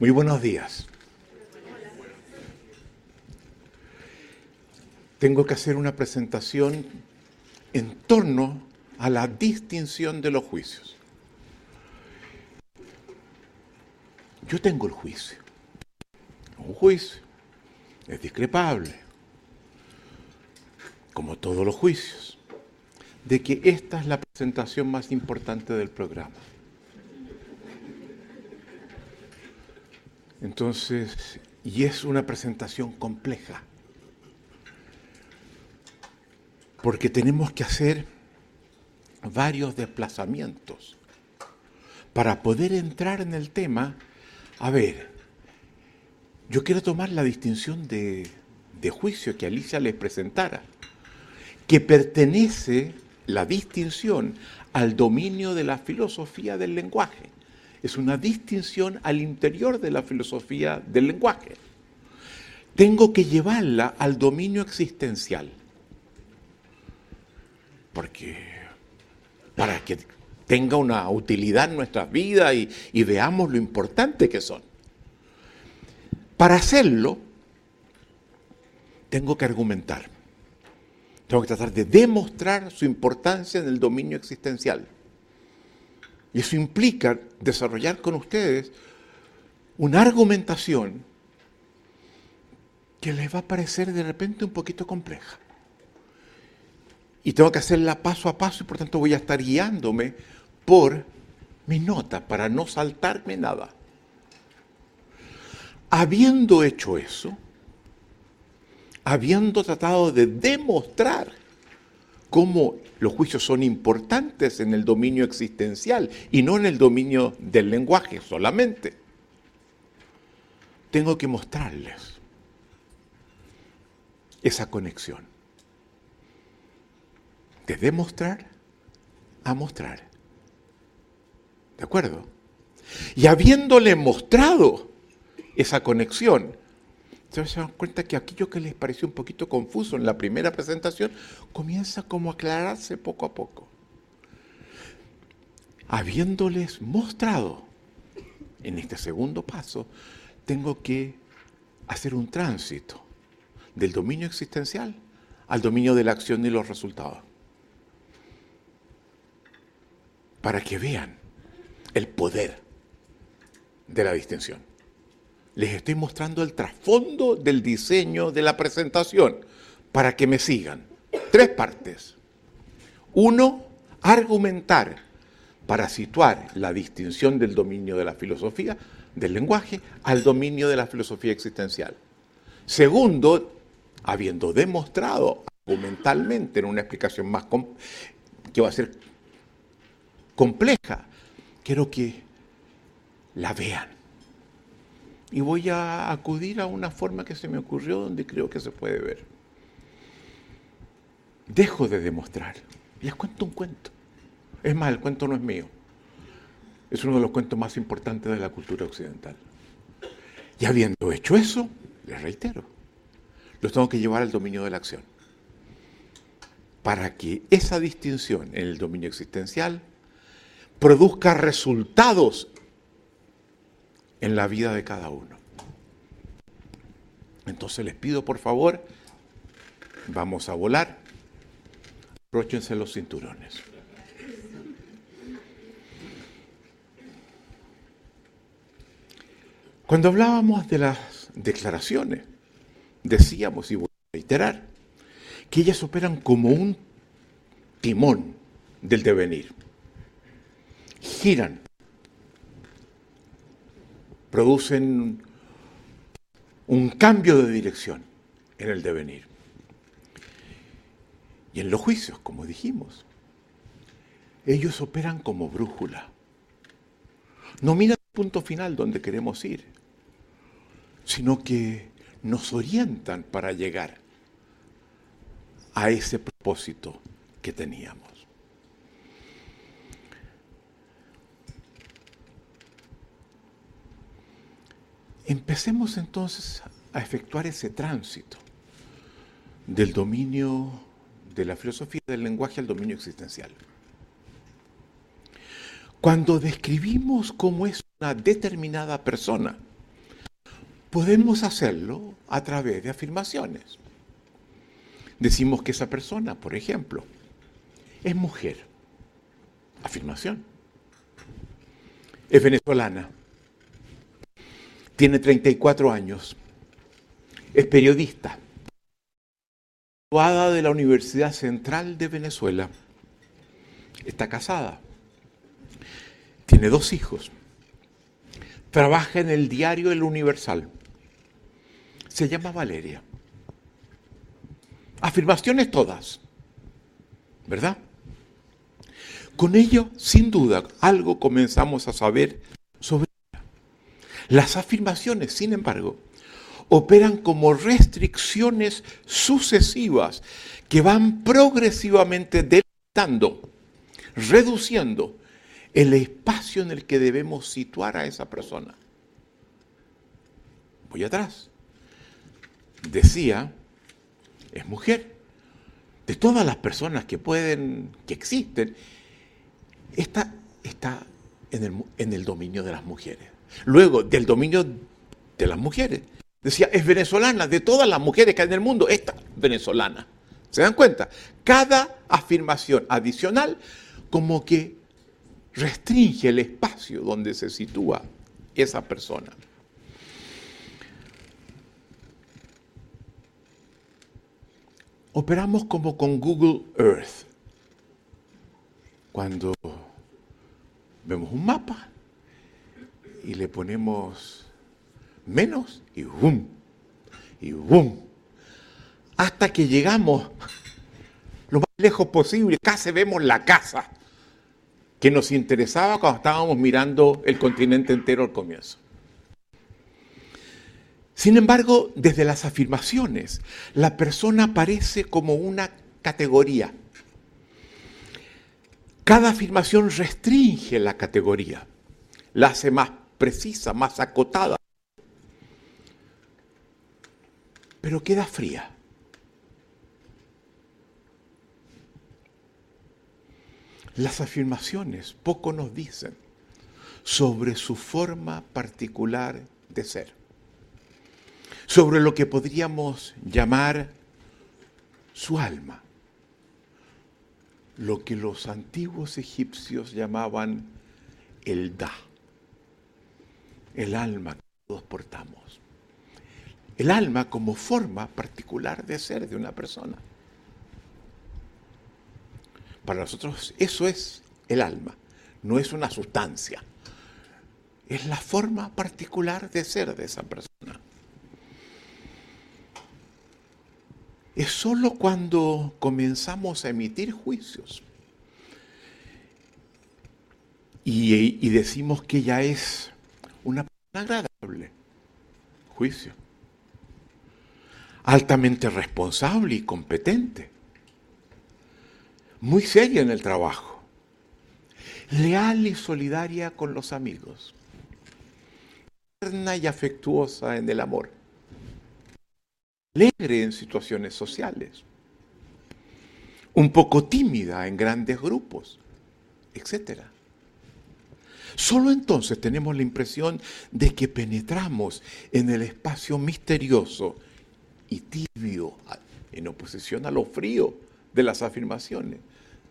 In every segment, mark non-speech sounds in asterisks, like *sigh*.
Muy buenos días. Tengo que hacer una presentación en torno a la distinción de los juicios. Yo tengo el juicio. Un juicio es discrepable, como todos los juicios, de que esta es la presentación más importante del programa. Entonces, y es una presentación compleja, porque tenemos que hacer varios desplazamientos para poder entrar en el tema. A ver, yo quiero tomar la distinción de, de juicio que Alicia les presentara, que pertenece la distinción al dominio de la filosofía del lenguaje es una distinción al interior de la filosofía del lenguaje. Tengo que llevarla al dominio existencial. Porque para que tenga una utilidad en nuestras vidas y, y veamos lo importante que son. Para hacerlo, tengo que argumentar. Tengo que tratar de demostrar su importancia en el dominio existencial. Y eso implica desarrollar con ustedes una argumentación que les va a parecer de repente un poquito compleja. Y tengo que hacerla paso a paso y por tanto voy a estar guiándome por mis notas para no saltarme nada. Habiendo hecho eso, habiendo tratado de demostrar cómo los juicios son importantes en el dominio existencial y no en el dominio del lenguaje solamente. Tengo que mostrarles esa conexión. De demostrar a mostrar. ¿De acuerdo? Y habiéndole mostrado esa conexión, Ustedes se dan cuenta que aquello que les pareció un poquito confuso en la primera presentación comienza como a aclararse poco a poco. Habiéndoles mostrado en este segundo paso, tengo que hacer un tránsito del dominio existencial al dominio de la acción y los resultados. Para que vean el poder de la distinción les estoy mostrando el trasfondo del diseño de la presentación para que me sigan. Tres partes. Uno, argumentar para situar la distinción del dominio de la filosofía, del lenguaje, al dominio de la filosofía existencial. Segundo, habiendo demostrado argumentalmente en una explicación más que va a ser compleja, quiero que la vean y voy a acudir a una forma que se me ocurrió donde creo que se puede ver. Dejo de demostrar. Les cuento un cuento. Es más, el cuento no es mío. Es uno de los cuentos más importantes de la cultura occidental. Y habiendo hecho eso, les reitero, los tengo que llevar al dominio de la acción. Para que esa distinción en el dominio existencial produzca resultados en la vida de cada uno. Entonces les pido por favor, vamos a volar, apróchense los cinturones. Cuando hablábamos de las declaraciones, decíamos, y voy a reiterar, que ellas operan como un timón del devenir. Giran producen un cambio de dirección en el devenir. Y en los juicios, como dijimos, ellos operan como brújula. No miran el punto final donde queremos ir, sino que nos orientan para llegar a ese propósito que teníamos. Empecemos entonces a efectuar ese tránsito del dominio de la filosofía del lenguaje al dominio existencial. Cuando describimos cómo es una determinada persona, Podemos hacerlo a través de afirmaciones. Decimos que esa persona, por ejemplo, es mujer. Afirmación. Es venezolana. Tiene 34 años. Es periodista. Graduada de la Universidad Central de Venezuela. Está casada. Tiene dos hijos. Trabaja en el diario El Universal. Se llama Valeria. Afirmaciones todas. ¿Verdad? Con ello, sin duda, algo comenzamos a saber. Las afirmaciones, sin embargo, operan como restricciones sucesivas que van progresivamente delimitando, reduciendo el espacio en el que debemos situar a esa persona. Voy atrás. Decía, es mujer. De todas las personas que pueden, que existen, esta está en el dominio de las mujeres. Luego, del dominio de las mujeres. Decía, es venezolana, de todas las mujeres que hay en el mundo, esta venezolana. ¿Se dan cuenta? Cada afirmación adicional como que restringe el espacio donde se sitúa esa persona. Operamos como con Google Earth. Cuando vemos un mapa y le ponemos menos y boom, y boom, hasta que llegamos lo más lejos posible, casi vemos la casa que nos interesaba cuando estábamos mirando el continente entero al comienzo. Sin embargo, desde las afirmaciones, la persona aparece como una categoría. Cada afirmación restringe la categoría, la hace más precisa, más acotada, pero queda fría. Las afirmaciones poco nos dicen sobre su forma particular de ser, sobre lo que podríamos llamar su alma, lo que los antiguos egipcios llamaban el da, el alma que todos portamos, el alma como forma particular de ser de una persona. Para nosotros eso es el alma, no es una sustancia. Es la forma particular de ser de esa persona. Es sólo cuando comenzamos a emitir juicios y, y decimos que ella es agradable, juicio, altamente responsable y competente. Muy seria en el trabajo, leal y solidaria con los amigos, tierna y afectuosa en el amor, alegre en situaciones sociales, un poco tímida en grandes grupos, etc. Solo entonces tenemos la impresión de que penetramos en el espacio misterioso y tibio, en oposición a lo frío de las afirmaciones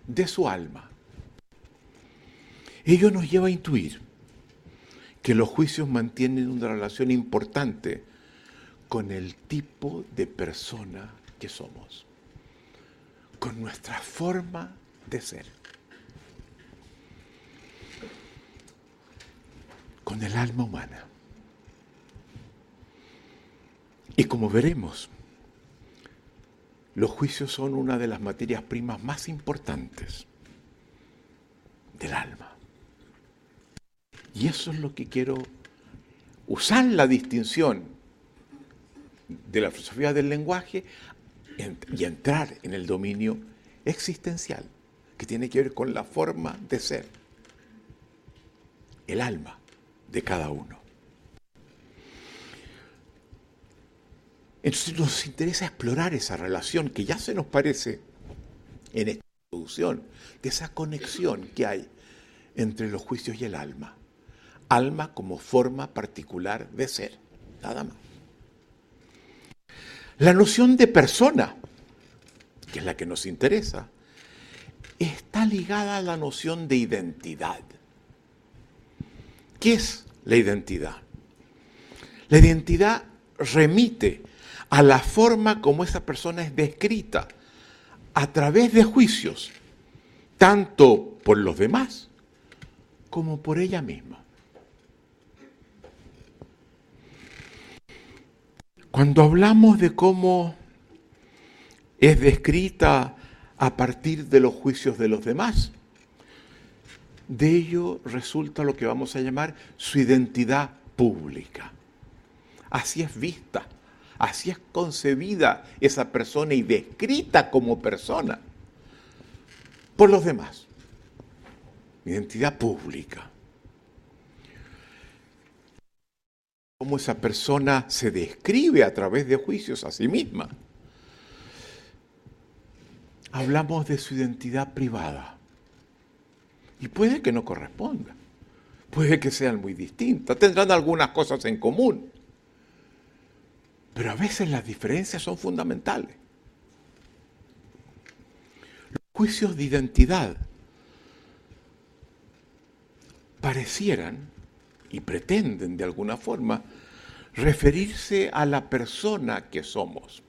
de su alma. Ello nos lleva a intuir que los juicios mantienen una relación importante con el tipo de persona que somos, con nuestra forma de ser, con el alma humana. Y como veremos, los juicios son una de las materias primas más importantes del alma. Y eso es lo que quiero usar la distinción de la filosofía del lenguaje y entrar en el dominio existencial, que tiene que ver con la forma de ser, el alma de cada uno. Entonces nos interesa explorar esa relación que ya se nos parece en esta introducción, de esa conexión que hay entre los juicios y el alma. Alma como forma particular de ser, nada más. La noción de persona, que es la que nos interesa, está ligada a la noción de identidad. ¿Qué es la identidad? La identidad remite a la forma como esa persona es descrita a través de juicios, tanto por los demás como por ella misma. Cuando hablamos de cómo es descrita a partir de los juicios de los demás, de ello resulta lo que vamos a llamar su identidad pública. Así es vista, así es concebida esa persona y descrita como persona por los demás. Identidad pública. Cómo esa persona se describe a través de juicios a sí misma. Hablamos de su identidad privada. Y puede que no corresponda. Puede que sean muy distintas. Tendrán algunas cosas en común. Pero a veces las diferencias son fundamentales. Los juicios de identidad parecieran y pretenden de alguna forma referirse a la persona que somos,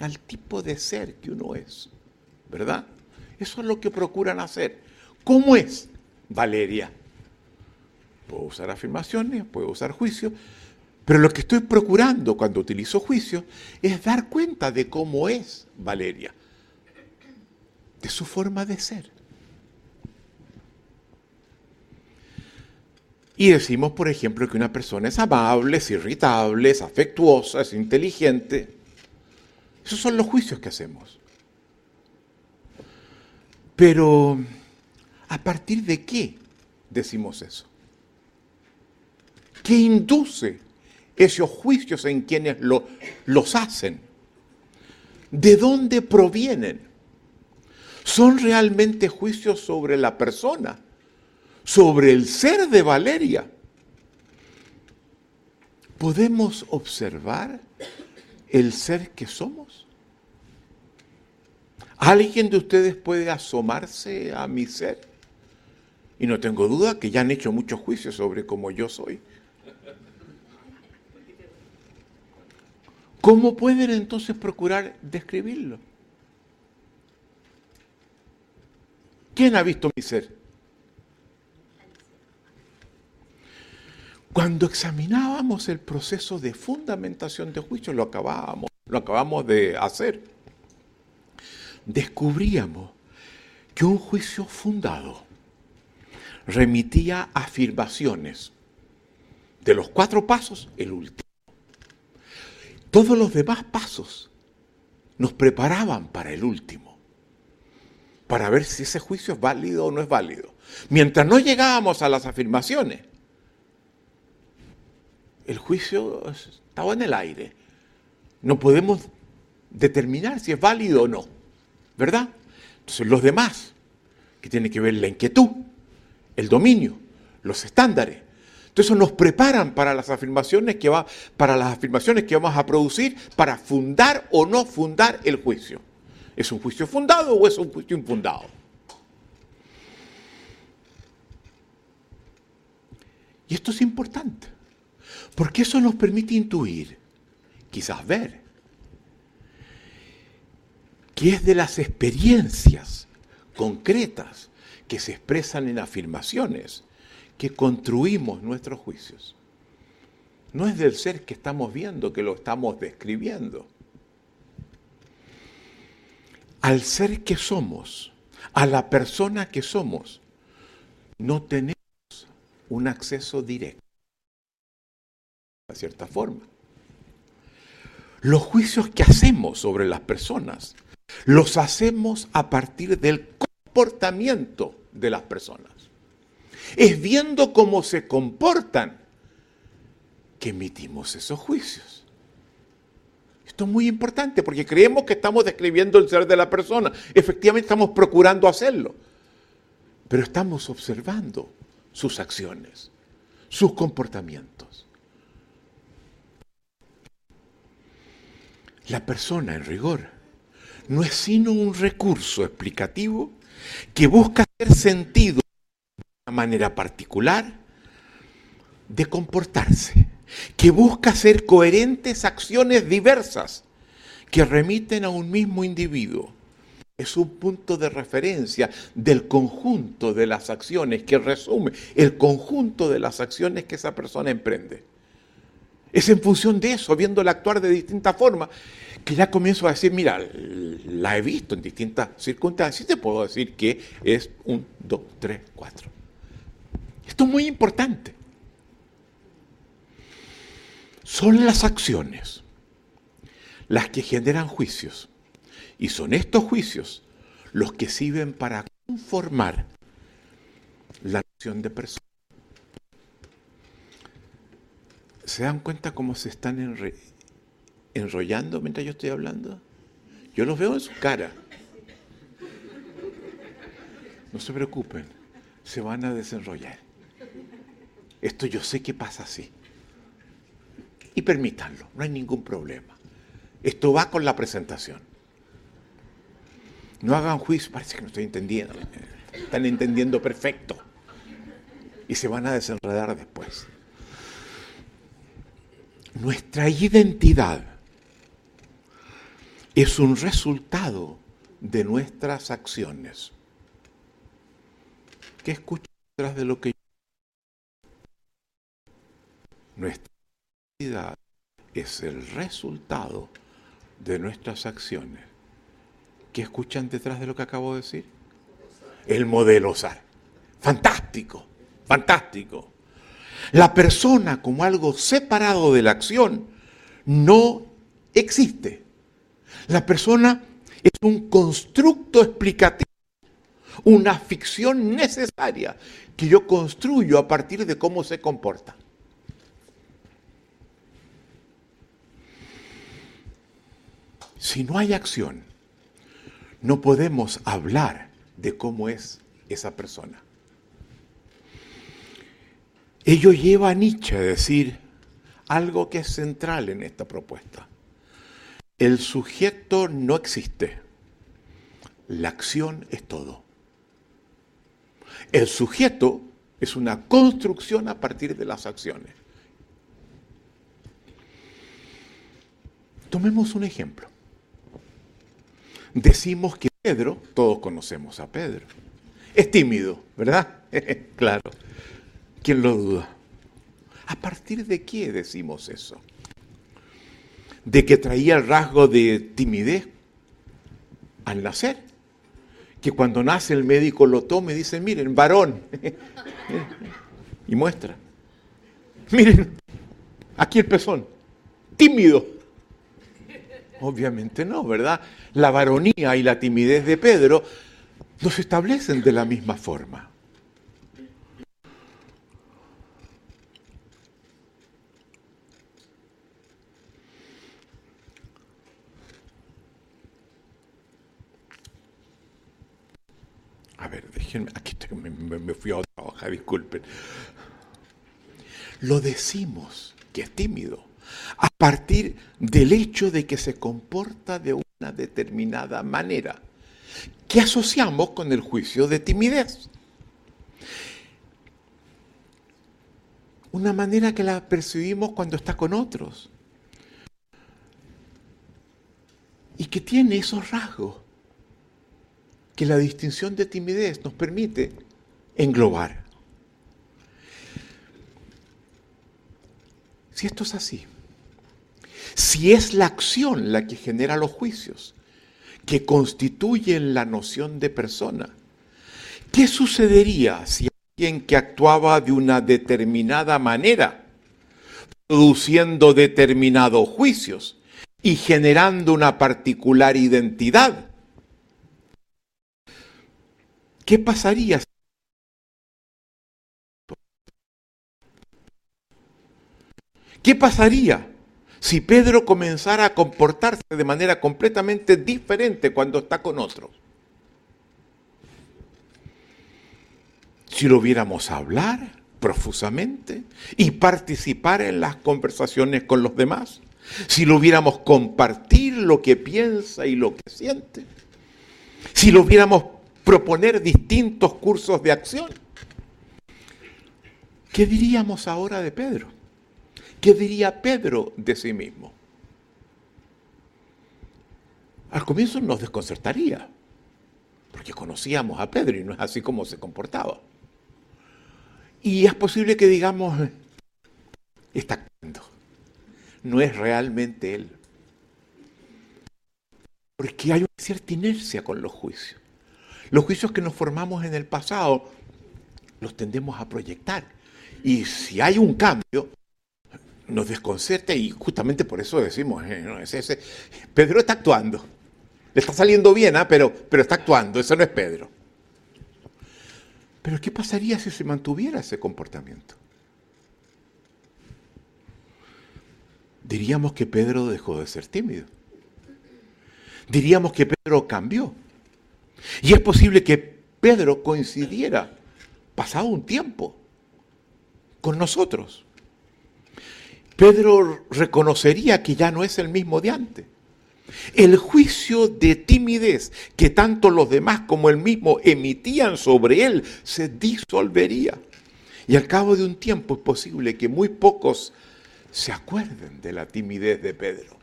al tipo de ser que uno es, ¿verdad? Eso es lo que procuran hacer. ¿Cómo es Valeria? Puedo usar afirmaciones, puedo usar juicios, pero lo que estoy procurando cuando utilizo juicio es dar cuenta de cómo es Valeria, de su forma de ser. Y decimos, por ejemplo, que una persona es amable, es irritable, es afectuosa, es inteligente. Esos son los juicios que hacemos. Pero, ¿a partir de qué decimos eso? ¿Qué induce esos juicios en quienes los hacen? ¿De dónde provienen? ¿Son realmente juicios sobre la persona? ¿Sobre el ser de Valeria? ¿Podemos observar el ser que somos? ¿Alguien de ustedes puede asomarse a mi ser? Y no tengo duda que ya han hecho muchos juicios sobre cómo yo soy. ¿Cómo pueden entonces procurar describirlo? ¿Quién ha visto mi ser? Cuando examinábamos el proceso de fundamentación de juicio, lo lo acabamos de hacer, descubríamos que un juicio fundado remitía afirmaciones. De los cuatro pasos, el último. Todos los demás pasos nos preparaban para el último, para ver si ese juicio es válido o no es válido. Mientras no llegábamos a las afirmaciones, el juicio estaba en el aire. No podemos determinar si es válido o no, ¿verdad? Entonces los demás, que tienen que ver la inquietud, el dominio, los estándares, entonces nos preparan para las afirmaciones que va, para las afirmaciones que vamos a producir para fundar o no fundar el juicio. ¿Es un juicio fundado o es un juicio infundado? Y esto es importante, porque eso nos permite intuir, quizás ver, que es de las experiencias concretas que se expresan en afirmaciones que construimos nuestros juicios. No es del ser que estamos viendo, que lo estamos describiendo. Al ser que somos, a la persona que somos, no tenemos un acceso directo, de cierta forma. Los juicios que hacemos sobre las personas, los hacemos a partir del comportamiento de las personas. Es viendo cómo se comportan que emitimos esos juicios. Esto es muy importante porque creemos que estamos describiendo el ser de la persona. Efectivamente estamos procurando hacerlo. Pero estamos observando sus acciones, sus comportamientos. La persona, en rigor, no es sino un recurso explicativo que busca hacer sentido de una manera particular de comportarse, que busca hacer coherentes acciones diversas que remiten a un mismo individuo. Es un punto de referencia del conjunto de las acciones que resume el conjunto de las acciones que esa persona emprende. Es en función de eso, viéndola actuar de distintas formas, que ya comienzo a decir, mira, la he visto en distintas circunstancias y te puedo decir que es un, dos, tres, cuatro. Esto es muy importante. Son las acciones las que generan juicios. Y son estos juicios los que sirven para conformar la acción de persona. ¿Se dan cuenta cómo se están enrollando mientras yo estoy hablando? Yo los veo en su cara. No se preocupen, se van a desenrollar. Esto yo sé que pasa así. Y permítanlo, no hay ningún problema. Esto va con la presentación. No hagan juicio, parece que no estoy entendiendo. Están entendiendo perfecto. Y se van a desenredar después. Nuestra identidad es un resultado de nuestras acciones. ¿Qué escuchas detrás de lo que Nuestra identidad es el resultado de nuestras acciones. ¿Qué escuchan detrás de lo que acabo de decir? El modelo SAR. Fantástico, fantástico. La persona como algo separado de la acción no existe. La persona es un constructo explicativo, una ficción necesaria que yo construyo a partir de cómo se comporta. Si no hay acción, no podemos hablar de cómo es esa persona. Ello lleva a Nietzsche a decir algo que es central en esta propuesta. El sujeto no existe, la acción es todo. El sujeto es una construcción a partir de las acciones. Tomemos un ejemplo. Decimos que Pedro, todos conocemos a Pedro, es tímido, ¿verdad? *laughs* claro. ¿Quién lo duda? ¿A partir de qué decimos eso? ¿De que traía el rasgo de timidez al nacer? Que cuando nace el médico lo toma y dice, miren, varón, *laughs* y muestra. Miren, aquí el pezón, tímido. Obviamente no, ¿verdad? La varonía y la timidez de Pedro no se establecen de la misma forma. A ver, aquí me, fui a otra hoja, disculpen. Lo decimos que es tímido a partir del hecho de que se comporta de una determinada manera, que asociamos con el juicio de timidez. Una manera que la percibimos cuando está con otros. Y que tiene esos rasgos que la distinción de timidez nos permite englobar. Si esto es así, si es la acción la que genera los juicios, que constituyen la noción de persona, ¿qué sucedería si alguien que actuaba de una determinada manera, produciendo determinados juicios y generando una particular identidad, ¿Qué pasaría? ¿Qué pasaría si Pedro comenzara a comportarse de manera completamente diferente cuando está con otros? Si lo viéramos hablar profusamente y participar en las conversaciones con los demás, si lo viéramos compartir lo que piensa y lo que siente, si lo viéramos proponer distintos cursos de acción. ¿Qué diríamos ahora de Pedro? ¿Qué diría Pedro de sí mismo? Al comienzo nos desconcertaría, porque conocíamos a Pedro y no es así como se comportaba. Y es posible que digamos, está actuando, no es realmente él. Porque hay una cierta inercia con los juicios. Los juicios que nos formamos en el pasado los tendemos a proyectar. Y si hay un cambio, nos desconcerta y justamente por eso decimos, eh, Pedro está actuando. Le está saliendo bien, ¿ah? pero, pero está actuando, eso no es Pedro. Pero ¿qué pasaría si se mantuviera ese comportamiento? Diríamos que Pedro dejó de ser tímido. Diríamos que Pedro cambió. Y es posible que Pedro coincidiera, pasado un tiempo, con nosotros. Pedro reconocería que ya no es el mismo de antes. El juicio de timidez que tanto los demás como él mismo emitían sobre él se disolvería. Y al cabo de un tiempo es posible que muy pocos se acuerden de la timidez de Pedro.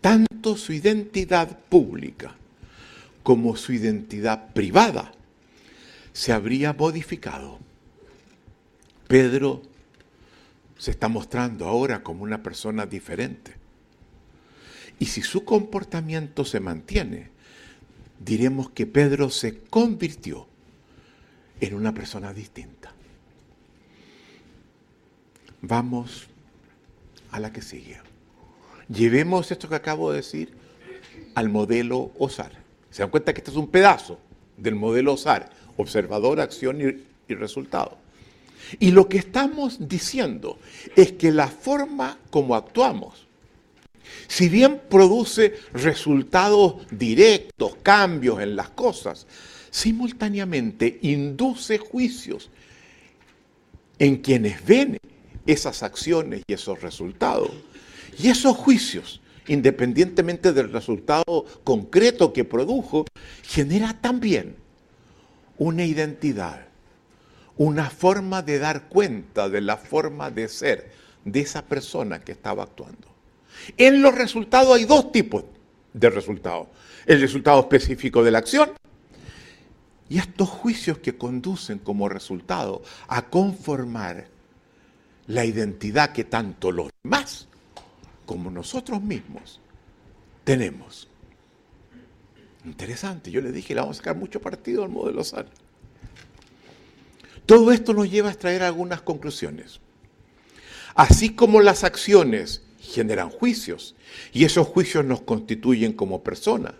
Tanto su identidad pública como su identidad privada se habría modificado. Pedro se está mostrando ahora como una persona diferente. Y si su comportamiento se mantiene, diremos que Pedro se convirtió en una persona distinta. Vamos a la que sigue. Llevemos esto que acabo de decir al modelo OSAR. Se dan cuenta que este es un pedazo del modelo OSAR, observador, acción y, y resultado. Y lo que estamos diciendo es que la forma como actuamos, si bien produce resultados directos, cambios en las cosas, simultáneamente induce juicios en quienes ven esas acciones y esos resultados. Y esos juicios, independientemente del resultado concreto que produjo, genera también una identidad una forma de dar cuenta de la forma de ser de esa persona que estaba actuando. En los resultados hay dos tipos de resultados. El resultado específico de la acción y estos juicios que conducen como resultado a conformar la identidad que tanto los demás como nosotros mismos tenemos. Interesante, yo le dije, le vamos a sacar mucho partido al modelo SAR. Todo esto nos lleva a extraer algunas conclusiones. Así como las acciones generan juicios y esos juicios nos constituyen como personas.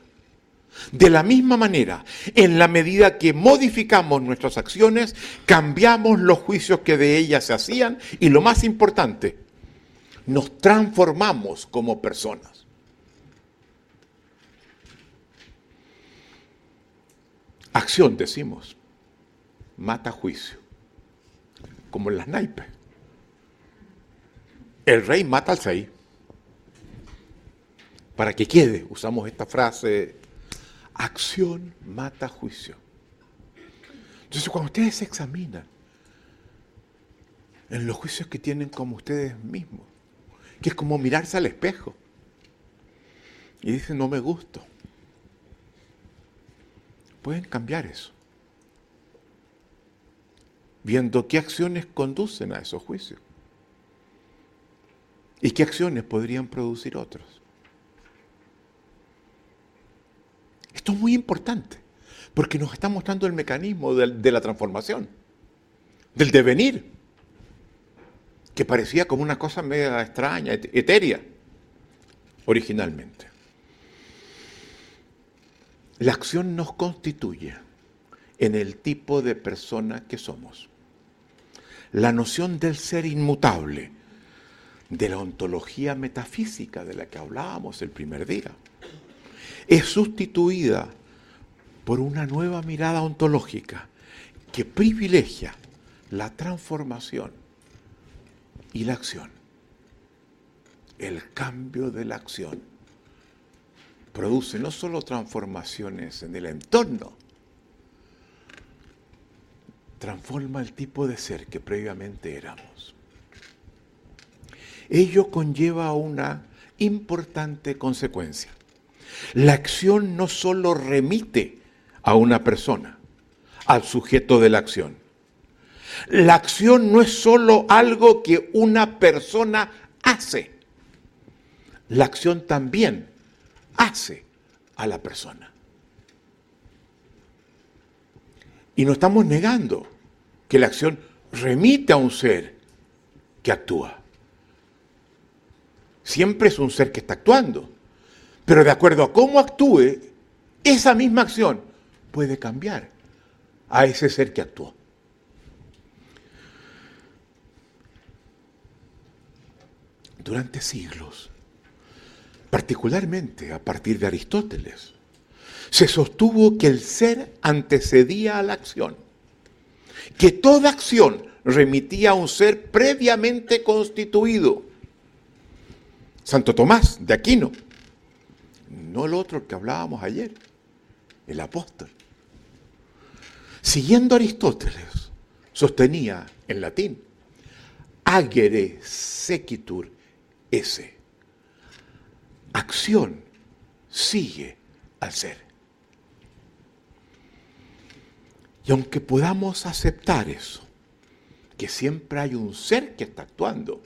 De la misma manera, en la medida que modificamos nuestras acciones, cambiamos los juicios que de ellas se hacían y lo más importante, nos transformamos como personas. Acción, decimos, mata juicio como en las naipes. El rey mata al seis. Para que quede, usamos esta frase, acción mata juicio. Entonces cuando ustedes se examinan en los juicios que tienen como ustedes mismos, que es como mirarse al espejo. Y dicen no me gusto, pueden cambiar eso. Viendo qué acciones conducen a esos juicios. Y qué acciones podrían producir otros. Esto es muy importante, porque nos está mostrando el mecanismo de, la transformación, del devenir, que parecía como una cosa media extraña, etérea, originalmente. La acción nos constituye en el tipo de persona que somos la noción del ser inmutable, de la ontología metafísica de la que hablábamos el primer día, es sustituida por una nueva mirada ontológica que privilegia la transformación y la acción. El cambio de la acción produce no solo transformaciones en el entorno, transforma el tipo de ser que previamente éramos. Ello conlleva una importante consecuencia. La acción no solo remite a una persona, al sujeto de la acción. La acción no es solo algo que una persona hace. La acción también hace a la persona. Y no estamos negando que la acción remite a un ser que actúa. Siempre es un ser que está actuando. Pero de acuerdo a cómo actúe, esa misma acción puede cambiar a ese ser que actuó. Durante siglos, particularmente a partir de Aristóteles, se sostuvo que el ser antecedía a la acción, que toda acción remitía a un ser previamente constituido. Santo Tomás de Aquino, no el otro que hablábamos ayer, el apóstol. Siguiendo Aristóteles, sostenía en latín, agere sequitur esse. Acción sigue al ser. Y aunque podamos aceptar eso, que siempre hay un ser que está actuando,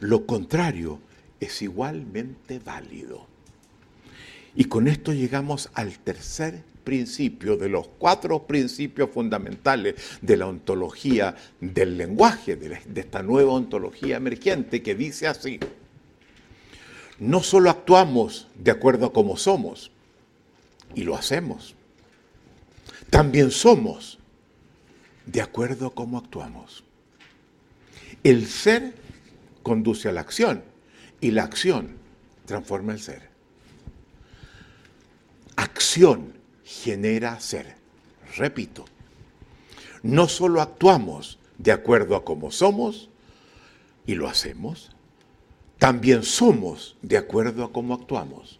lo contrario es igualmente válido. Y con esto llegamos al tercer principio de los cuatro principios fundamentales de la ontología del lenguaje, de, esta nueva ontología emergente que dice así, no solo actuamos de acuerdo a cómo somos, y lo hacemos, también somos de acuerdo a cómo actuamos. El ser conduce a la acción y la acción transforma el ser. Acción genera ser. Repito, no solo actuamos de acuerdo a cómo somos y lo hacemos, también somos de acuerdo a cómo actuamos.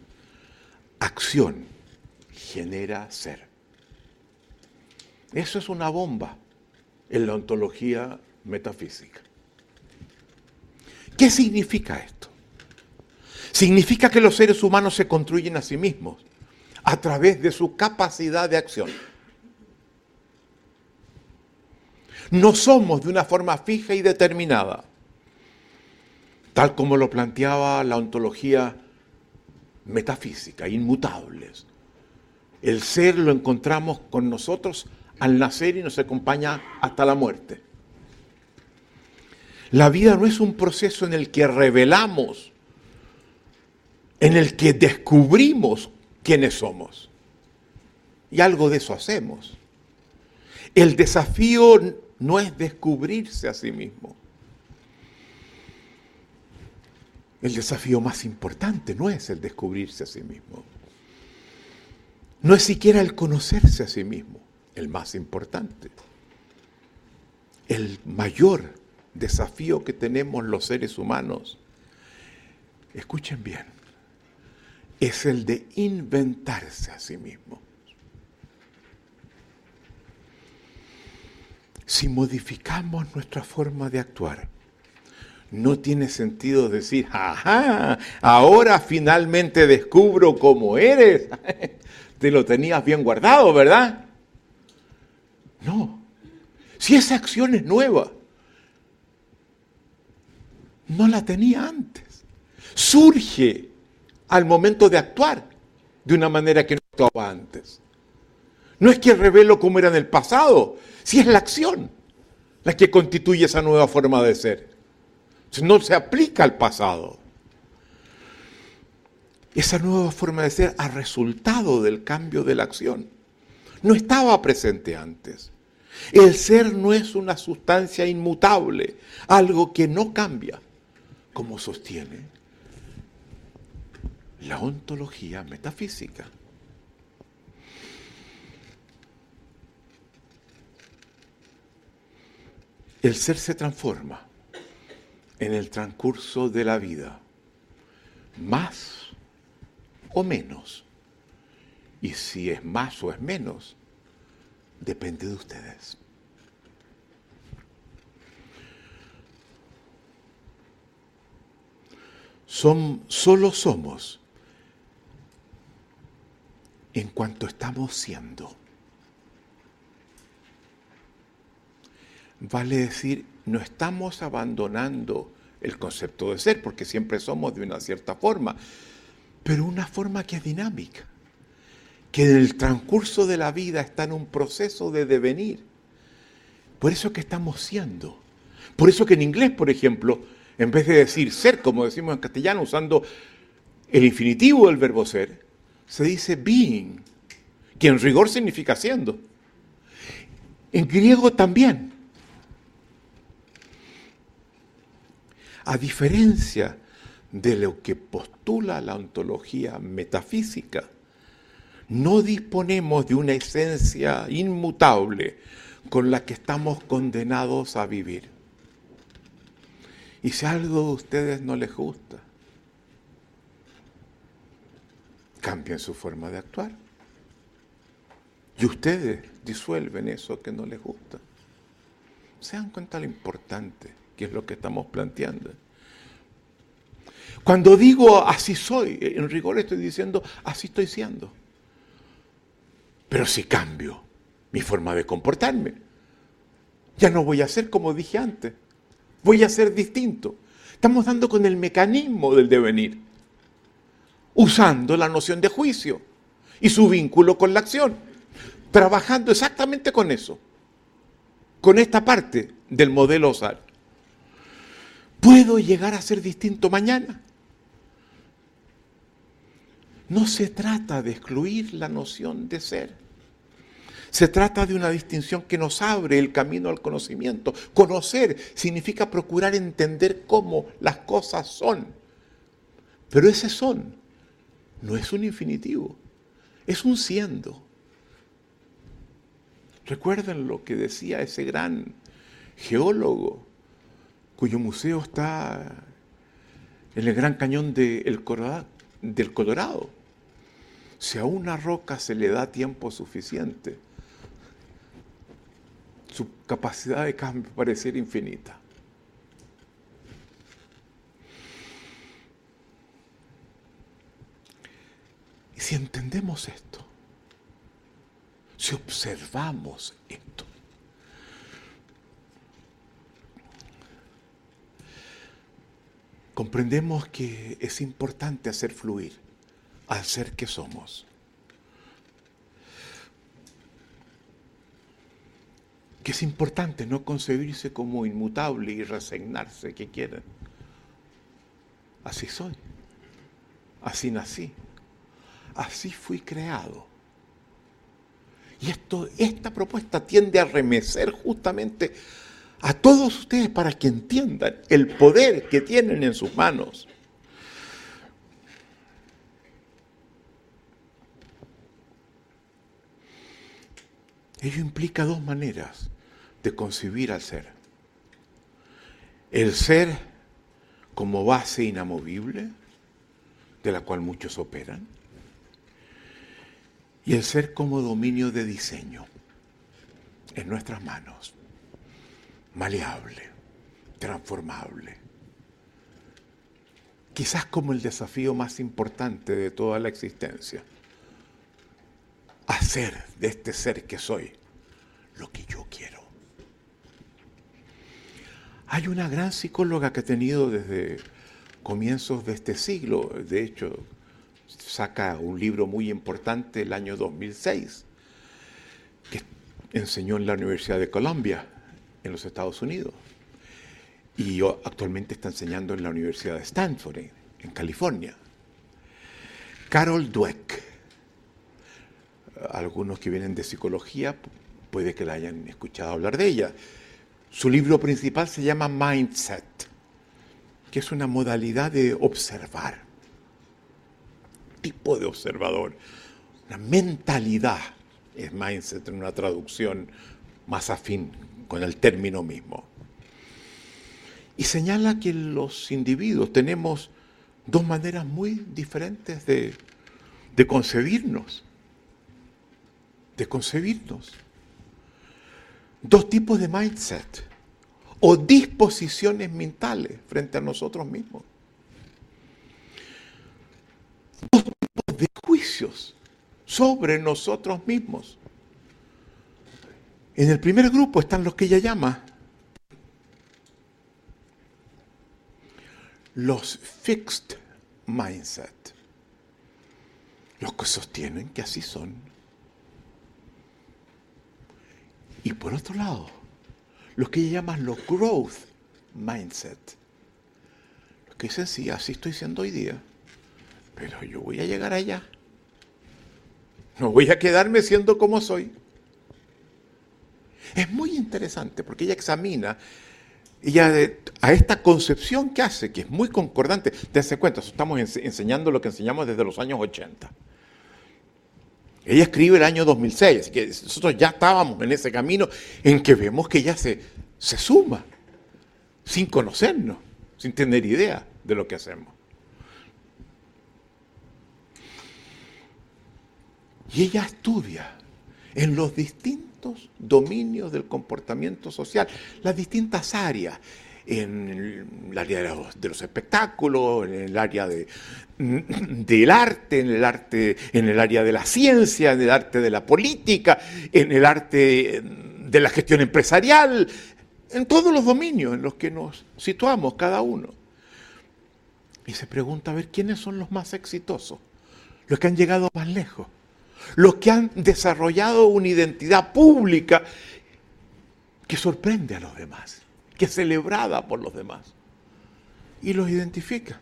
Acción genera ser. Eso es una bomba en la ontología metafísica. ¿Qué significa esto? Significa que los seres humanos se construyen a sí mismos a través de su capacidad de acción. No somos de una forma fija y determinada, tal como lo planteaba la ontología metafísica, inmutables. El ser lo encontramos con nosotros al nacer y nos acompaña hasta la muerte. La vida no es un proceso en el que revelamos, en el que descubrimos quiénes somos. Y algo de eso hacemos. El desafío no es descubrirse a sí mismo. El desafío más importante no es el descubrirse a sí mismo. No es siquiera el conocerse a sí mismo, el más importante. El mayor desafío que tenemos los seres humanos, escuchen bien, es el de inventarse a sí mismo. Si modificamos nuestra forma de actuar, no tiene sentido decir, ajá, ahora finalmente descubro cómo eres. *laughs* Te lo tenías bien guardado, ¿verdad? No. Si esa acción es nueva, no la tenía antes. Surge al momento de actuar de una manera que no actuaba antes. No es que revelo cómo era en el pasado, si es la acción la que constituye esa nueva forma de ser. No se aplica al pasado. Esa nueva forma de ser ha resultado del cambio de la acción. No estaba presente antes. El ser no es una sustancia inmutable, algo que no cambia, como sostiene la ontología metafísica. El ser se transforma en el transcurso de la vida, más o menos. Y si es más o es menos, depende de ustedes. Son, solo somos en cuanto estamos siendo. Vale decir, no estamos abandonando el concepto de ser, porque siempre somos de una cierta forma, pero una forma que es dinámica, que en el transcurso de la vida está en un proceso de devenir. Por eso que estamos siendo. Por eso que en inglés, por ejemplo, en vez de decir ser, como decimos en castellano, usando el infinitivo del verbo ser, se dice being, que en rigor significa siendo. En griego también. A diferencia de lo que postula la ontología metafísica, no disponemos de una esencia inmutable con la que estamos condenados a vivir. Y si algo a ustedes no les gusta, cambien su forma de actuar. Y ustedes disuelven eso que no les gusta. Se dan cuenta lo importante que es lo que estamos planteando. Cuando digo así soy, en rigor estoy diciendo así estoy siendo. Pero si cambio mi forma de comportarme, ya no voy a ser como dije antes, voy a ser distinto. Estamos dando con el mecanismo del devenir usando la noción de juicio y su vínculo con la acción, trabajando exactamente con eso, con esta parte del modelo OSAR. ¿Puedo llegar a ser distinto mañana? No se trata de excluir la noción de ser. Se trata de una distinción que nos abre el camino al conocimiento. Conocer significa procurar entender cómo las cosas son. Pero ese son no es un infinitivo, es un siendo. Recuerden lo que decía ese gran geólogo cuyo museo está en el Gran Cañón del Colorado. Si a una roca se le da tiempo suficiente, su capacidad de cambio pareciera infinita. Y si entendemos esto, si observamos esto, comprendemos que es importante hacer fluir al ser que somos. Que es importante no concebirse como inmutable y resignarse que quieren. Así soy. Así nací así fui creado. Y esto, esta propuesta tiende a remecer justamente a todos ustedes para que entiendan el poder que tienen en sus manos. Ello implica dos maneras de concebir al ser. El ser como base inamovible, de la cual muchos operan, y el ser como dominio de diseño en nuestras manos, maleable, transformable. Quizás como el desafío más importante de toda la existencia. Hacer de este ser que soy lo que yo quiero. Hay una gran psicóloga que ha tenido desde comienzos de este siglo, de hecho, saca un libro muy importante el año 2006, que enseñó en la Universidad de Columbia, en los Estados Unidos. Y actualmente está enseñando en la Universidad de Stanford, en, California. Carol Dweck. Algunos que vienen de psicología puede que la hayan escuchado hablar de ella. Su libro principal se llama Mindset, que es una modalidad de observar tipo de observador, una mentalidad, es mindset en una traducción más afín con el término mismo. Y señala que los individuos tenemos dos maneras muy diferentes de, concebirnos. De concebirnos. Dos tipos de mindset o disposiciones mentales frente a nosotros mismos. De juicios sobre nosotros mismos. En el primer grupo están los que ella llama los fixed mindset, los que sostienen que así son. Y por otro lado, los que ella llama los growth mindset, los que dicen, sí, así estoy siendo hoy día, pero yo voy a llegar allá. No voy a quedarme siendo como soy. Es muy interesante porque ella examina ella a esta concepción que hace, que es muy concordante, te hace cuenta, estamos enseñando lo que enseñamos desde los años 80. Ella escribe el año 2006, así que nosotros ya estábamos en ese camino en que vemos que ella se suma, sin conocernos, sin tener idea de lo que hacemos. Y ella estudia en los distintos dominios del comportamiento social, las distintas áreas, en el área de los, espectáculos, en el área de, del arte, en el arte, en el área de la ciencia, en el arte de la política, en el arte de la gestión empresarial, en todos los dominios en los que nos situamos cada uno. Y se pregunta a ver quiénes son los más exitosos, los que han llegado más lejos los que han desarrollado una identidad pública que sorprende a los demás, que es celebrada por los demás. Y los identifica.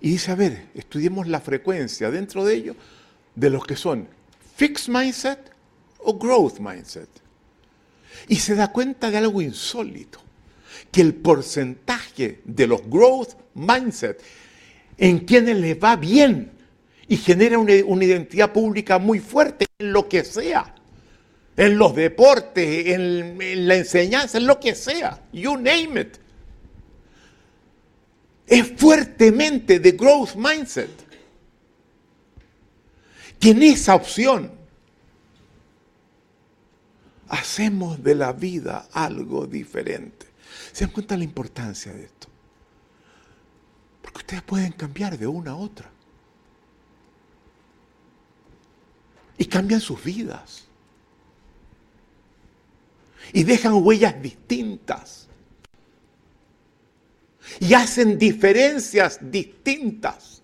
Y dice, a ver, estudiemos la frecuencia dentro de ellos de los que son fixed mindset o growth mindset. Y se da cuenta de algo insólito, que el porcentaje de los growth mindset en quienes les va bien y genera una, identidad pública muy fuerte en lo que sea. En los deportes, en, en la enseñanza, en lo que sea. You name it. Es fuertemente de growth mindset. Tiene esa opción hacemos de la vida algo diferente. ¿Se dan cuenta la importancia de esto? Porque ustedes pueden cambiar de una a otra. Y cambian sus vidas. Y dejan huellas distintas. Y hacen diferencias distintas.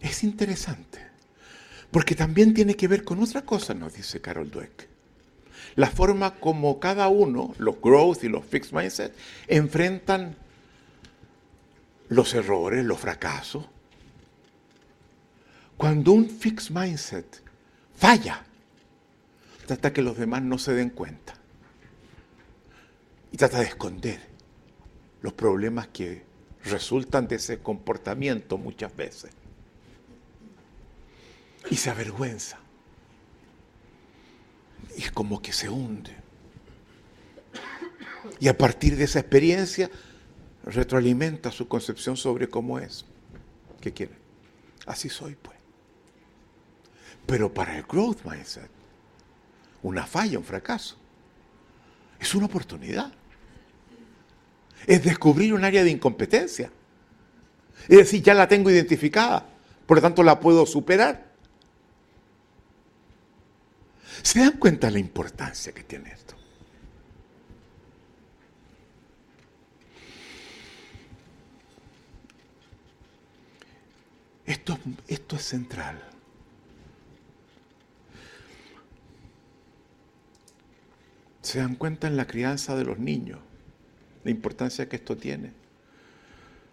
Es interesante, porque también tiene que ver con otra cosa, nos dice Carol Dweck. La forma como cada uno, los growth y los fixed mindset, enfrentan los errores, los fracasos. Cuando un fixed mindset falla, trata que los demás no se den cuenta. Y trata de esconder los problemas que resultan de ese comportamiento muchas veces. Y se avergüenza. Y es como que se hunde. Y a partir de esa experiencia retroalimenta su concepción sobre cómo es. ¿Qué quiere? Así soy, pues. Pero para el growth mindset, una falla, un fracaso, es una oportunidad. Es descubrir un área de incompetencia. Es decir, ya la tengo identificada, por lo tanto la puedo superar. ¿Se dan cuenta de la importancia que tiene esto? Esto, es central. Se dan cuenta en la crianza de los niños la importancia que esto tiene.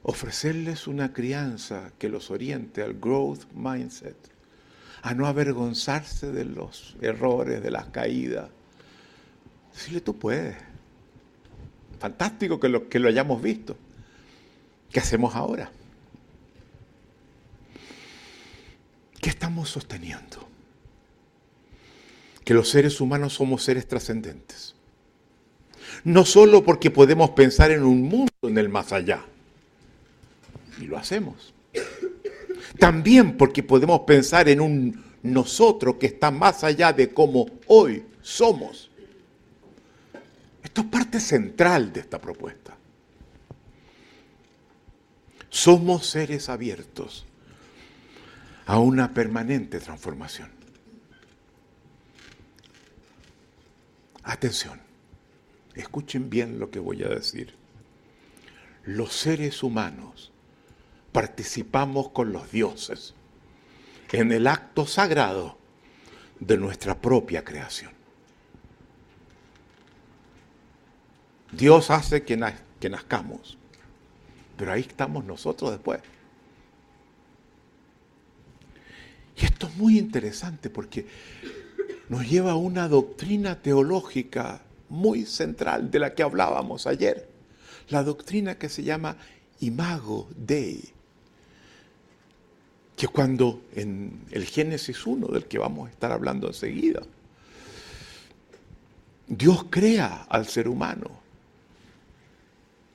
Ofrecerles una crianza que los oriente al growth mindset, a no avergonzarse de los errores, de las caídas. Decirle, tú puedes. Fantástico que lo, que lo hayamos visto. ¿Qué hacemos ahora? ¿Qué estamos sosteniendo? que los seres humanos somos seres trascendentes. No solo porque podemos pensar en un mundo en el más allá, y lo hacemos. También porque podemos pensar en un nosotros que está más allá de cómo hoy somos. Esto es parte central de esta propuesta. Somos seres abiertos a una permanente transformación. Atención, escuchen bien lo que voy a decir. Los seres humanos participamos con los dioses en el acto sagrado de nuestra propia creación. Dios hace que, nazcamos, pero ahí estamos nosotros después. Esto es muy interesante porque nos lleva a una doctrina teológica muy central de la que hablábamos ayer, la doctrina que se llama Imago Dei, que cuando en el Génesis 1, del que vamos a estar hablando enseguida, Dios crea al ser humano,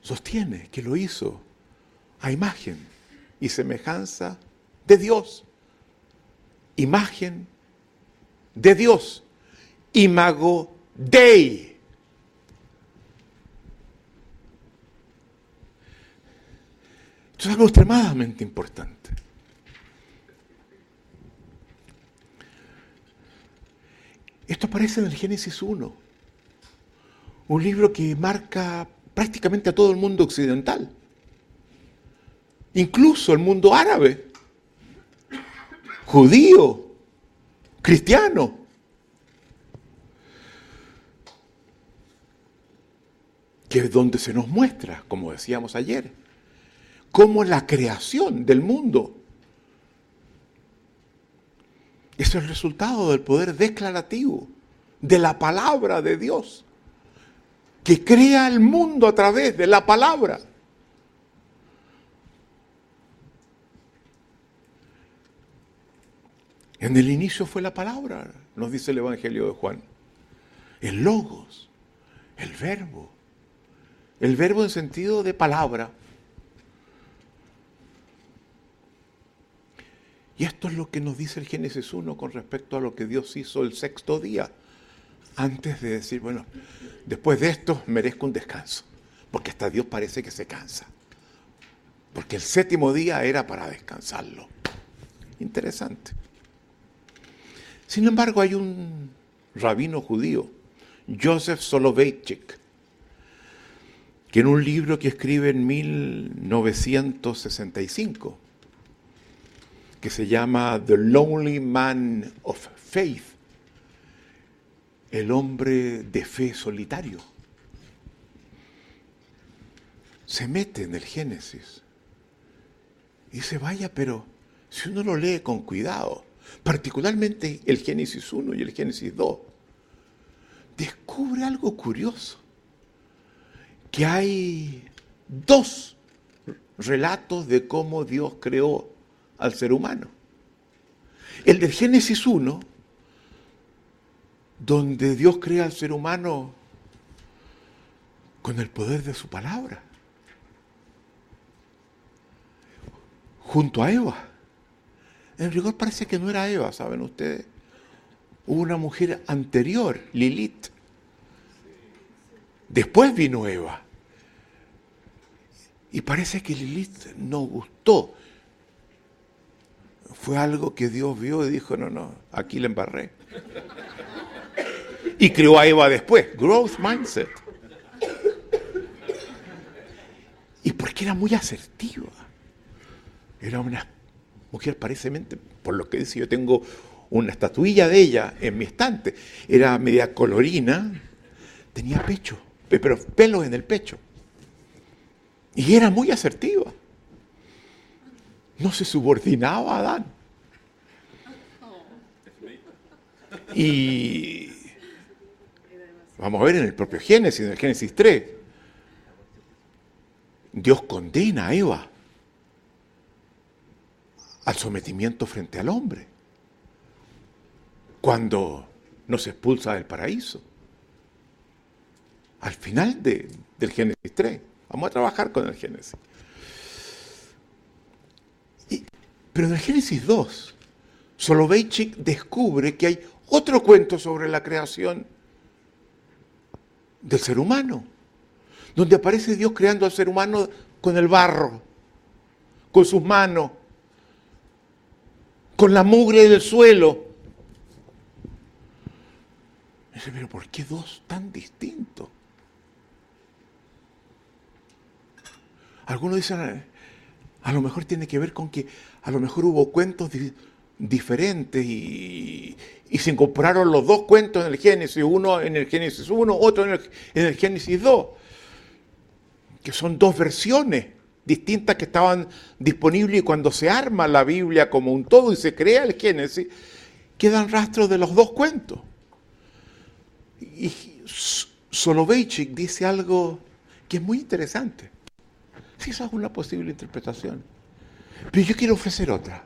sostiene que lo hizo a imagen y semejanza de Dios imagen de Dios, imago Dei. Esto es algo extremadamente importante. Esto aparece en el Génesis 1, un libro que marca prácticamente a todo el mundo occidental, incluso el mundo árabe judío, cristiano. Que es donde se nos muestra, como decíamos ayer, cómo la creación del mundo es el resultado del poder declarativo de la palabra de Dios, que crea el mundo a través de la palabra. En el inicio fue la palabra, nos dice el Evangelio de Juan. El logos, el verbo. El verbo en sentido de palabra. Y esto es lo que nos dice el Génesis 1 con respecto a lo que Dios hizo el sexto día. Antes de decir, bueno, después de esto merezco un descanso. Porque hasta Dios parece que se cansa. Porque el séptimo día era para descansarlo. Interesante. Sin embargo, hay un rabino judío, Joseph Soloveitchik, que en un libro que escribe en 1965, que se llama The Lonely Man of Faith, el hombre de fe solitario, se mete en el Génesis y se vaya, pero si uno lo lee con cuidado, particularmente el Génesis 1 y el Génesis 2, descubre algo curioso, que hay dos relatos de cómo Dios creó al ser humano. El del Génesis 1, donde Dios crea al ser humano con el poder de su palabra, junto a Eva. En rigor parece que no era Eva, ¿saben ustedes? Hubo una mujer anterior, Lilith. Después vino Eva. Y parece que Lilith no gustó. Fue algo que Dios vio y dijo, no, no, aquí le embarré. Y creó a Eva después, growth mindset. Y porque era muy asertiva. Era una mujer parecemente, por lo que dice, yo tengo una estatuilla de ella en mi estante. Era media colorina, tenía pecho, pero pelos en el pecho. Y era muy asertiva. No se subordinaba a Adán. Y vamos a ver en el propio Génesis, en el Génesis 3, Dios condena a Eva al sometimiento frente al hombre. Cuando nos expulsa del paraíso. Al final de, del Génesis 3. Vamos a trabajar con el Génesis. pero en el Génesis 2, Soloveitchik descubre que hay otro cuento sobre la creación del ser humano, donde aparece Dios creando al ser humano con el barro, con sus manos, con la mugre del suelo. Dice, pero ¿por qué dos tan distintos? Algunos dicen, a lo mejor tiene que ver con que a lo mejor hubo cuentos diferentes y, se incorporaron los dos cuentos en el Génesis, uno en el Génesis 1, otro en el, en el Génesis 2, que son dos versiones distintas que estaban disponibles y cuando se arma la Biblia como un todo y se crea el Génesis, quedan rastros de los dos cuentos. Y Soloveitchik dice algo que es muy interesante. Esa es una posible interpretación. Pero yo quiero ofrecer otra.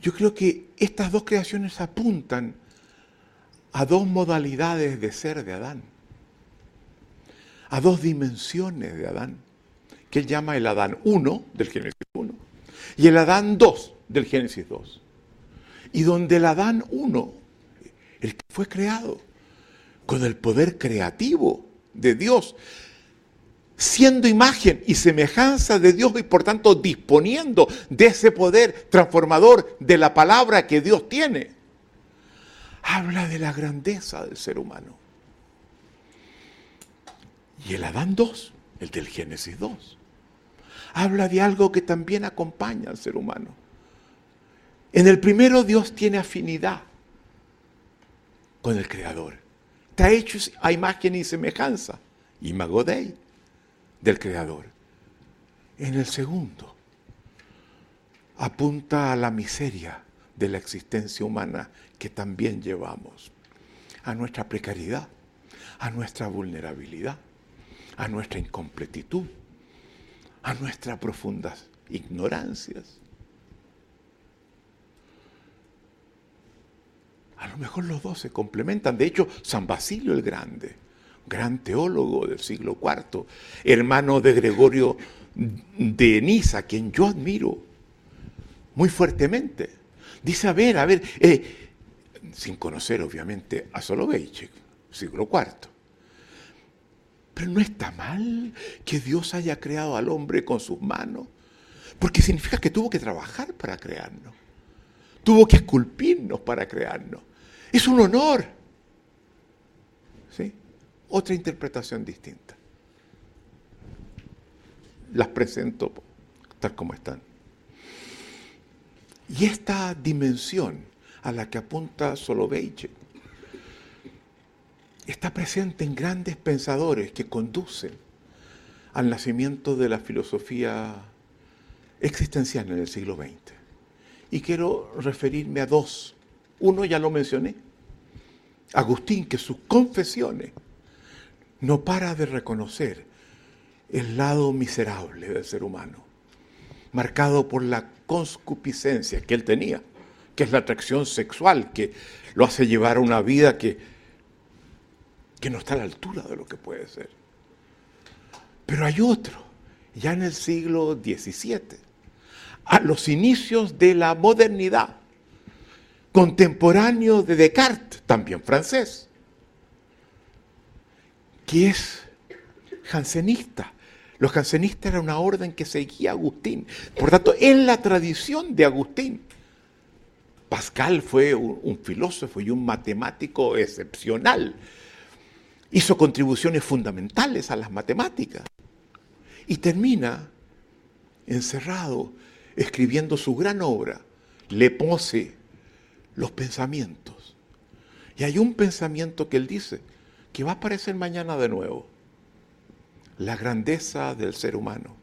Yo creo que estas dos creaciones apuntan a dos modalidades de ser de Adán a dos dimensiones de Adán, que él llama el Adán 1 del Génesis 1 y el Adán 2 del Génesis 2. Y donde el Adán 1, el que fue creado con el poder creativo de Dios, siendo imagen y semejanza de Dios y por tanto disponiendo de ese poder transformador de la palabra que Dios tiene, habla de la grandeza del ser humano. Y el Adán 2, el del Génesis 2, habla de algo que también acompaña al ser humano. En el primero Dios tiene afinidad con el Creador. Está hecho a imagen y semejanza, imago Dei, del Creador. En el segundo apunta a la miseria de la existencia humana que también llevamos, a nuestra precariedad, a nuestra vulnerabilidad a nuestra incompletitud, a nuestras profundas ignorancias. A lo mejor los dos se complementan. De hecho, San Basilio el Grande, gran teólogo del siglo IV, hermano de Gregorio de Niza, quien yo admiro muy fuertemente, dice, a ver, a ver, eh, sin conocer obviamente a Soloveitchik, siglo IV, pero no está mal que Dios haya creado al hombre con sus manos, porque significa que tuvo que trabajar para crearnos, tuvo que esculpirnos para crearnos. Es un honor. ¿Sí? Otra interpretación distinta. Las presento tal como están. Y esta dimensión a la que apunta Soloveitchik está presente en grandes pensadores que conducen al nacimiento de la filosofía existencial en el siglo XX. Y quiero referirme a dos. Uno ya lo mencioné. Agustín, que sus confesiones no para de reconocer el lado miserable del ser humano, marcado por la conscupiscencia que él tenía, que es la atracción sexual, que lo hace llevar a una vida que que no está a la altura de lo que puede ser. Pero hay otro, ya en el siglo XVII, a los inicios de la modernidad, contemporáneo de Descartes, también francés, que es jansenista. Los jansenistas eran una orden que seguía a Agustín. Por tanto, en la tradición de Agustín, Pascal fue un filósofo y un matemático excepcional hizo contribuciones fundamentales a las matemáticas y termina encerrado escribiendo su gran obra, Le Pose, los pensamientos. Y hay un pensamiento que él dice que va a aparecer mañana de nuevo. La grandeza del ser humano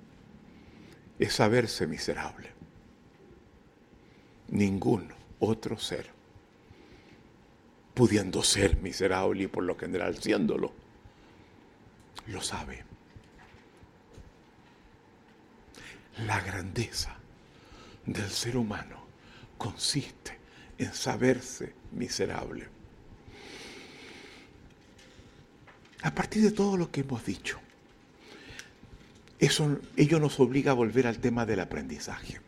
es saberse miserable. Ningún otro ser pudiendo ser miserable y por lo general siéndolo, lo sabe. La grandeza del ser humano consiste en saberse miserable. A partir de todo lo que hemos dicho, eso, ello nos obliga a volver al tema del aprendizaje.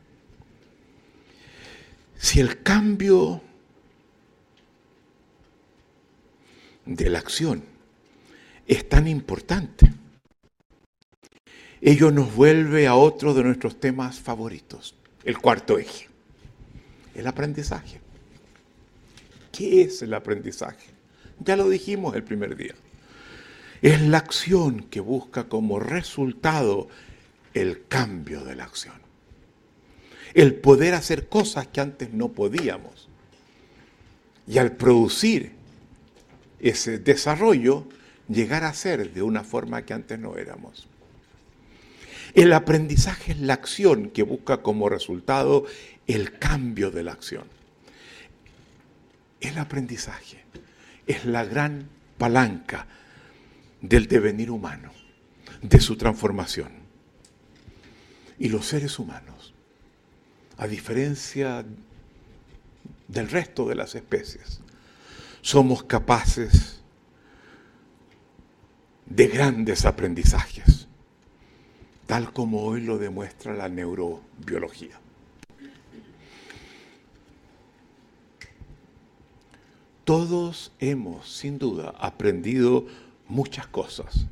Si el cambio de la acción es tan importante, ello nos vuelve a otro de nuestros temas favoritos, el cuarto eje, el aprendizaje. ¿Qué es el aprendizaje? Ya lo dijimos el primer día. Es la acción que busca como resultado el cambio de la acción. El poder hacer cosas que antes no podíamos. Y al producir ese desarrollo, llegar a ser de una forma que antes no éramos. El aprendizaje es la acción que busca como resultado el cambio de la acción. El aprendizaje es la gran palanca del devenir humano, de su transformación. Y los seres humanos, a diferencia del resto de las especies, somos capaces de grandes aprendizajes, tal como hoy lo demuestra la neurobiología. Todos hemos, sin duda, aprendido muchas cosas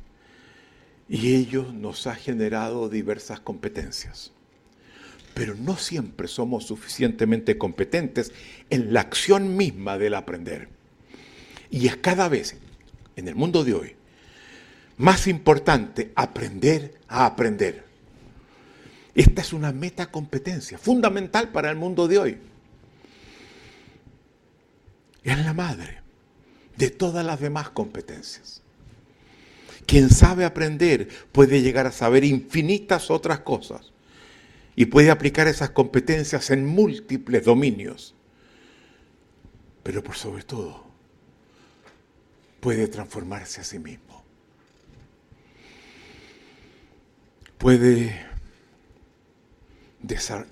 y ello nos ha generado diversas competencias. Pero no siempre somos suficientemente competentes en la acción misma del aprender. Y es cada vez, en el mundo de hoy, más importante aprender a aprender. Esta es una meta competencia fundamental para el mundo de hoy. Es la madre de todas las demás competencias. Quien sabe aprender puede llegar a saber infinitas otras cosas y puede aplicar esas competencias en múltiples dominios. Pero por sobre todo, puede transformarse a sí mismo. Puede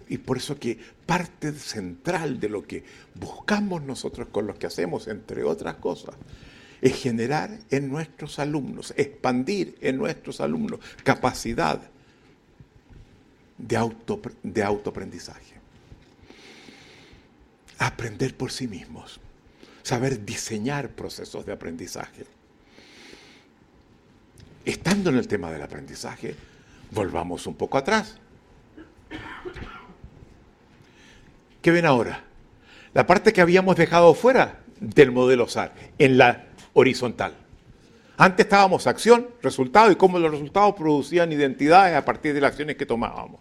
y por eso que parte central de lo que buscamos nosotros con lo que hacemos, entre otras cosas, es generar en nuestros alumnos, expandir en nuestros alumnos capacidad de, auto, de autoaprendizaje. Aprender por sí mismos, saber diseñar procesos de aprendizaje. Estando en el tema del aprendizaje, volvamos un poco atrás. ¿Qué ven ahora? La parte que habíamos dejado fuera del modelo SAR, en la horizontal. Antes estábamos acción, resultado y cómo los resultados producían identidades a partir de las acciones que tomábamos.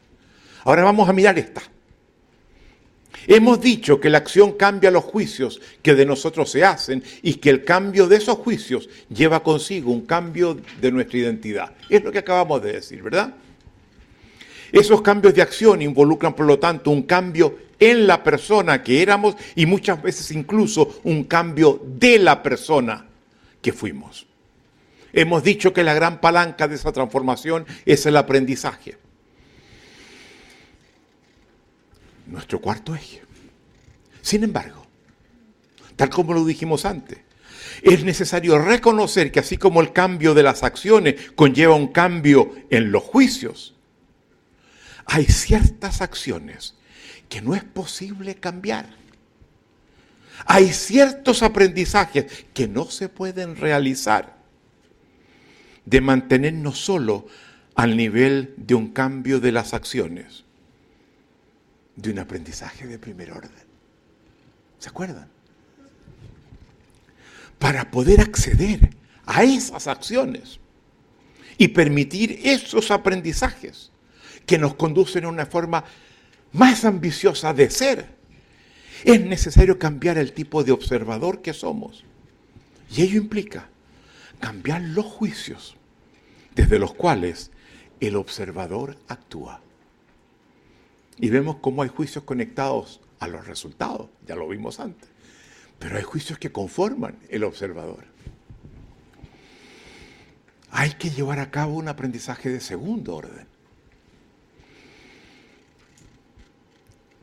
Ahora vamos a mirar esta. Hemos dicho que la acción cambia los juicios que de nosotros se hacen y que el cambio de esos juicios lleva consigo un cambio de nuestra identidad. Es lo que acabamos de decir, ¿verdad? Esos cambios de acción involucran, por lo tanto, un cambio en la persona que éramos y muchas veces incluso un cambio de la persona que fuimos. Hemos dicho que la gran palanca de esa transformación es el aprendizaje. Nuestro cuarto eje. Sin embargo, tal como lo dijimos antes, es necesario reconocer que así como el cambio de las acciones conlleva un cambio en los juicios, hay ciertas acciones que no es posible cambiar. Hay ciertos aprendizajes que no se pueden realizar de mantenernos solo al nivel de un cambio de las acciones, de un aprendizaje de primer orden. ¿Se acuerdan? Para poder acceder a esas acciones y permitir esos aprendizajes que nos conducen a una forma más ambiciosa de ser, es necesario cambiar el tipo de observador que somos. Y ello implica cambiar los juicios desde los cuales el observador actúa. Y vemos cómo hay juicios conectados a los resultados, ya lo vimos antes. Pero hay juicios que conforman el observador. Hay que llevar a cabo un aprendizaje de segundo orden.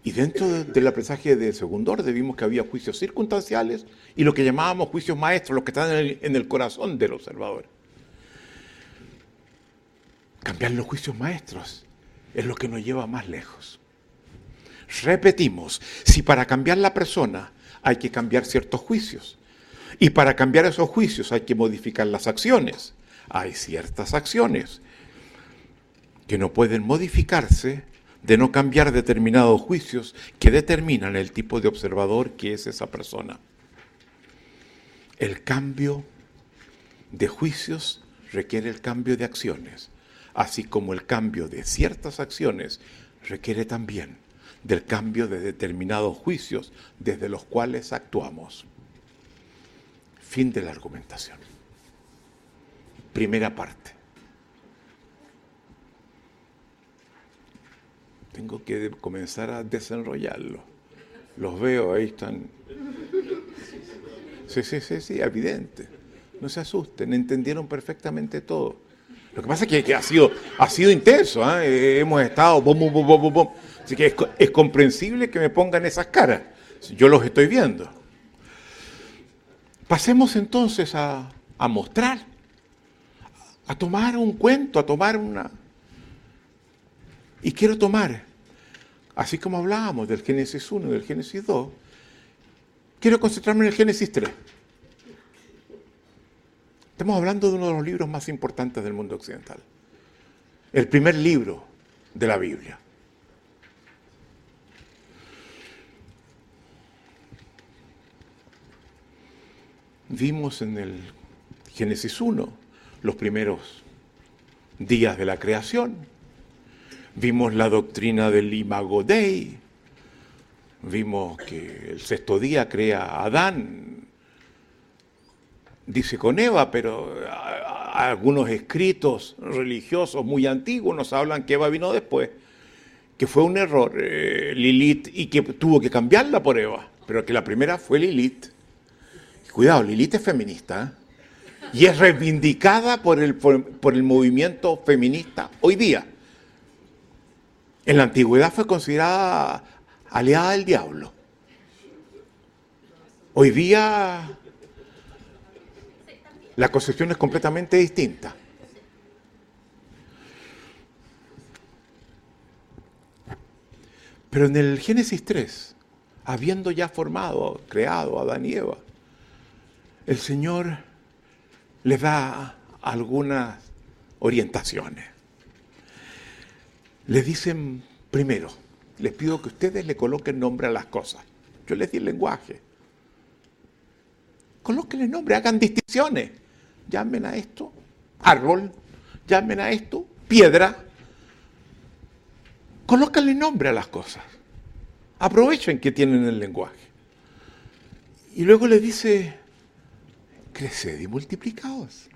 Y dentro del aprendizaje de segundo orden vimos que había juicios circunstanciales y lo que llamábamos juicios maestros, los que están en el, corazón del observador. Cambiar los juicios maestros es lo que nos lleva más lejos. Repetimos, si para cambiar la persona hay que cambiar ciertos juicios y para cambiar esos juicios hay que modificar las acciones, hay ciertas acciones que no pueden modificarse de no cambiar determinados juicios que determinan el tipo de observador que es esa persona. El cambio de juicios requiere el cambio de acciones, así como el cambio de ciertas acciones requiere también del cambio de determinados juicios desde los cuales actuamos. Fin de la argumentación. Primera parte. Tengo que comenzar a desenrollarlo. Los veo, ahí están. Sí, sí, sí, sí, evidente. No se asusten, entendieron perfectamente todo. Lo que pasa es que, ha, sido, ha sido intenso, ¿eh? hemos estado Así que es, comprensible que me pongan esas caras. Yo los estoy viendo. Pasemos entonces a, a mostrar, a tomar un cuento, a tomar una... Y quiero tomar, así como hablábamos del Génesis 1 y del Génesis 2, quiero concentrarme en el Génesis 3. Estamos hablando de uno de los libros más importantes del mundo occidental. El primer libro de la Biblia. Vimos en el Génesis 1 los primeros días de la creación. Vimos la doctrina del imago Dei. Vimos que el sexto día crea a Adán, dice con Eva, pero algunos escritos religiosos muy antiguos nos hablan que Eva vino después, que fue un error eh, Lilith y que tuvo que cambiarla por Eva, pero que la primera fue Lilith. Cuidado, Lilith es feminista y es reivindicada por el, por el movimiento feminista hoy día. En la antigüedad fue considerada aliada del diablo. Hoy día la concepción es completamente distinta. Pero en el Génesis 3, habiendo ya formado, creado a Adán y Eva, el Señor les da algunas orientaciones. Les dicen, primero, les pido que ustedes le coloquen nombre a las cosas. Yo les di el lenguaje. Colóquenle nombre, hagan distinciones llamen a esto árbol, llamen a esto piedra. Colócale nombre a las cosas. Aprovechen que tienen el lenguaje. Y luego le dice, creced y multiplicaos.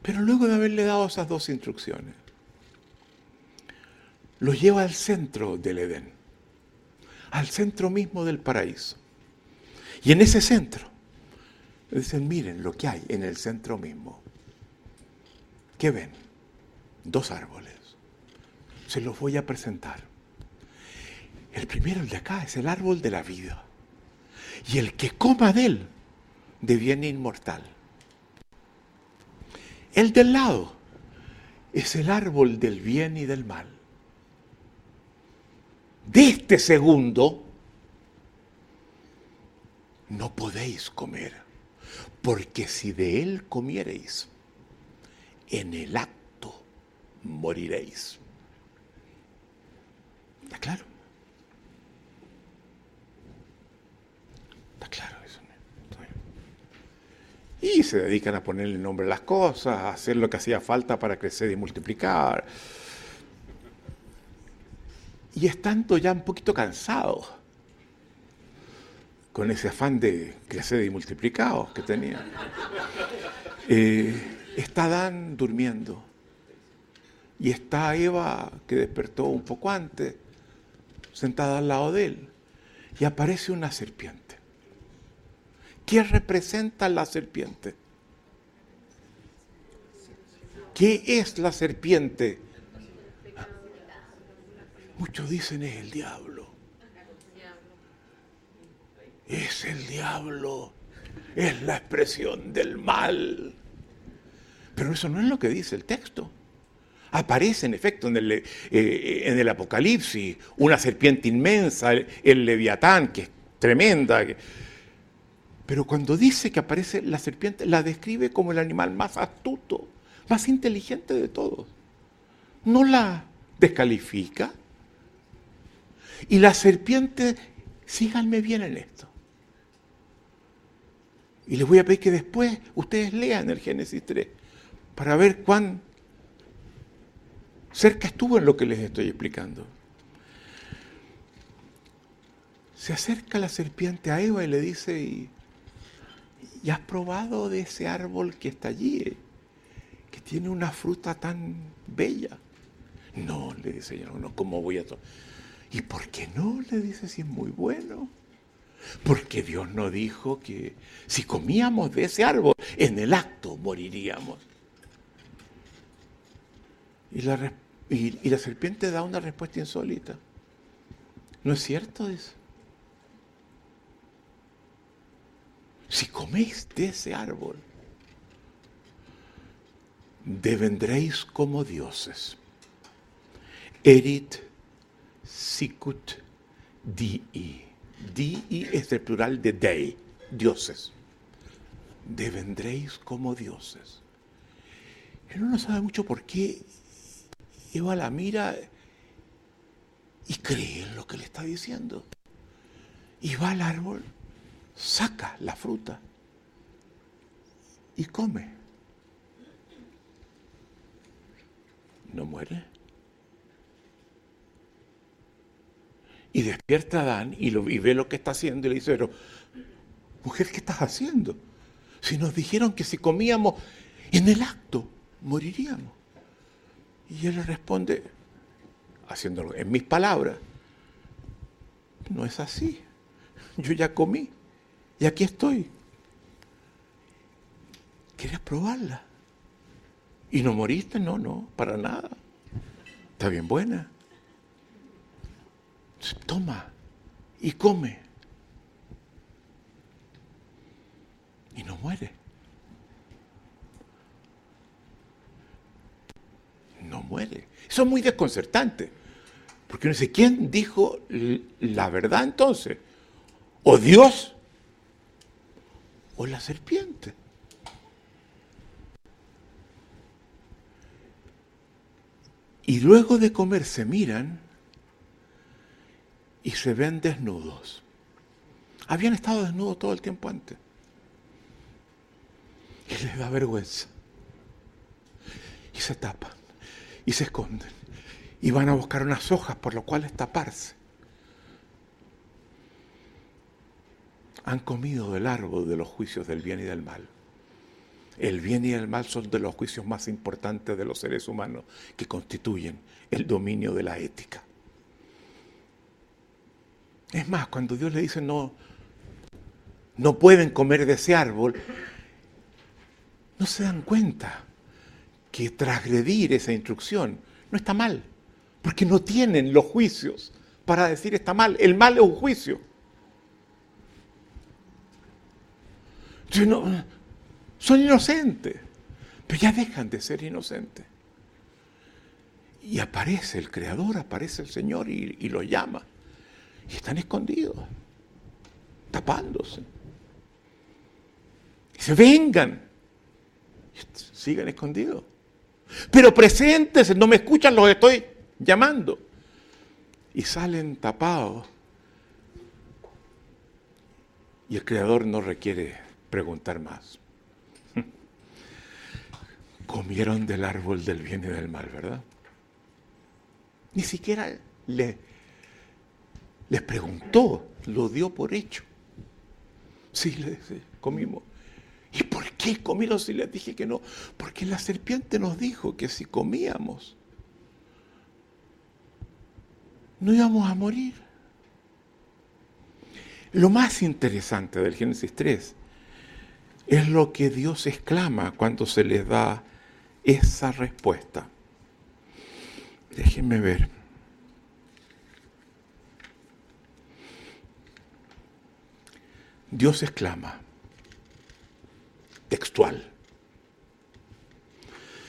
Pero luego de haberle dado esas dos instrucciones, lo lleva al centro del Edén, al centro mismo del paraíso. Y en ese centro, dicen, miren lo que hay en el centro mismo. ¿Qué ven? Dos árboles. Se los voy a presentar. El primero, el de acá, es el árbol de la vida. Y el que coma de él deviene inmortal. El del lado es el árbol del bien y del mal. De este segundo no podéis comer, porque si de él comiereis, en el acto moriréis. ¿Está claro? Está claro eso. Y se dedican a ponerle nombre a las cosas, a hacer lo que hacía falta para crecer y multiplicar. Y estando ya un poquito cansados con ese afán de crecer y multiplicados que tenía. Eh, está Dan durmiendo y está Eva, que despertó un poco antes, sentada al lado de él, y aparece una serpiente. ¿Qué representa la serpiente? ¿Qué es la serpiente Muchos dicen es el diablo. Es el diablo. Es la expresión del mal. Pero eso no es lo que dice el texto. Aparece en efecto en el, eh, el Apocalipsis una serpiente inmensa, el, leviatán, que es tremenda. Pero cuando dice que aparece la serpiente, la describe como el animal más astuto, más inteligente de todos. No la descalifica. Y la serpiente, síganme bien en esto. Y les voy a pedir que después ustedes lean el Génesis 3 para ver cuán cerca estuvo en lo que les estoy explicando. Se acerca la serpiente a Eva y le dice, ¿y, has probado de ese árbol que está allí, eh? que tiene una fruta tan bella? No, le dice ella, no, ¿cómo voy a tomar? ¿Y por qué no? Le dice, si es muy bueno. Porque Dios no dijo que si comíamos de ese árbol, en el acto moriríamos. Y la, y, la serpiente da una respuesta insólita. ¿No es cierto eso? Si coméis de ese árbol, devendréis como dioses. Erit sicut dii. Dii es el plural de dei, dioses. Devendréis como dioses. No sabe mucho por qué Eva la mira y cree en lo que le está diciendo. Y va al árbol, saca la fruta y come. No muere. Y despierta a Adán y, lo, y ve lo que está haciendo y le dice, pero, mujer, ¿qué estás haciendo? Si nos dijeron que si comíamos en el acto, moriríamos. Y él le responde, haciéndolo en mis palabras, no es así. Yo ya comí y aquí estoy. ¿Quieres probarla? ¿Y no moriste? No, no, para nada. Está bien buena. Toma y come. Y no muere. no muere. Eso es muy desconcertante. Porque uno dice, ¿quién dijo la verdad entonces? ¿O Dios? ¿O la serpiente? Y luego de comer se miran y se ven desnudos. Habían estado desnudos todo el tiempo antes. Y les da vergüenza. Y se tapan y se esconden. Y van a buscar unas hojas por lo cual taparse. Han comido del árbol de los juicios del bien y del mal. El bien y el mal son de los juicios más importantes de los seres humanos que constituyen el dominio de la ética. Es más, cuando Dios le dice no, no pueden comer de ese árbol, no se dan cuenta que transgredir esa instrucción no está mal, porque no tienen los juicios para decir está mal. El mal es un juicio. Son inocentes, pero ya dejan de ser inocentes. Y aparece el Creador, aparece el Señor y, y los llama. Y están escondidos, tapándose. Y se vengan. Y siguen escondidos. Pero presentes, no me escuchan, los estoy llamando. Y salen tapados. Y el Creador no requiere preguntar más. *laughs* Comieron del árbol del bien y del mal, ¿verdad? Ni siquiera le, les preguntó, lo dio por hecho. Sí, le comimos. ¿Y por qué comieron si les dije que no? Porque la serpiente nos dijo que si comíamos, no íbamos a morir. Lo más interesante del Génesis 3 es lo que Dios exclama cuando se les da esa respuesta. Déjenme ver. Dios exclama, textual.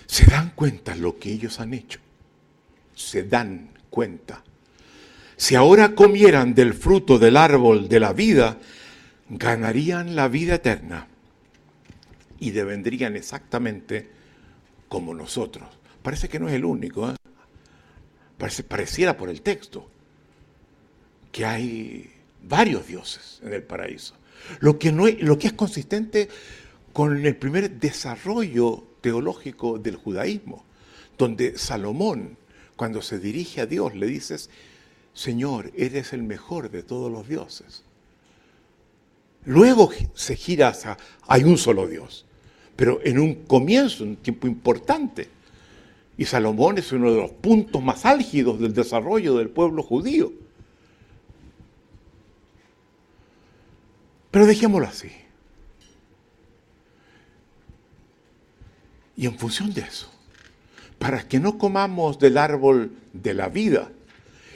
Se dan cuenta lo que ellos han hecho. Se dan cuenta. Si ahora comieran del fruto del árbol de la vida, ganarían la vida eterna y devendrían exactamente como nosotros. Parece que no es el único, ¿eh? Parece, pareciera por el texto que hay varios dioses en el paraíso. Lo que, no es, lo que es consistente con el primer desarrollo teológico del judaísmo, donde Salomón, cuando se dirige a Dios, le dices, Señor, eres el mejor de todos los dioses. Luego se gira hacia, hay un solo Dios, pero en un comienzo, un tiempo importante. Y Salomón es uno de los puntos más álgidos del desarrollo del pueblo judío. Pero dejémoslo así. Y en función de eso, para que no comamos del árbol de la vida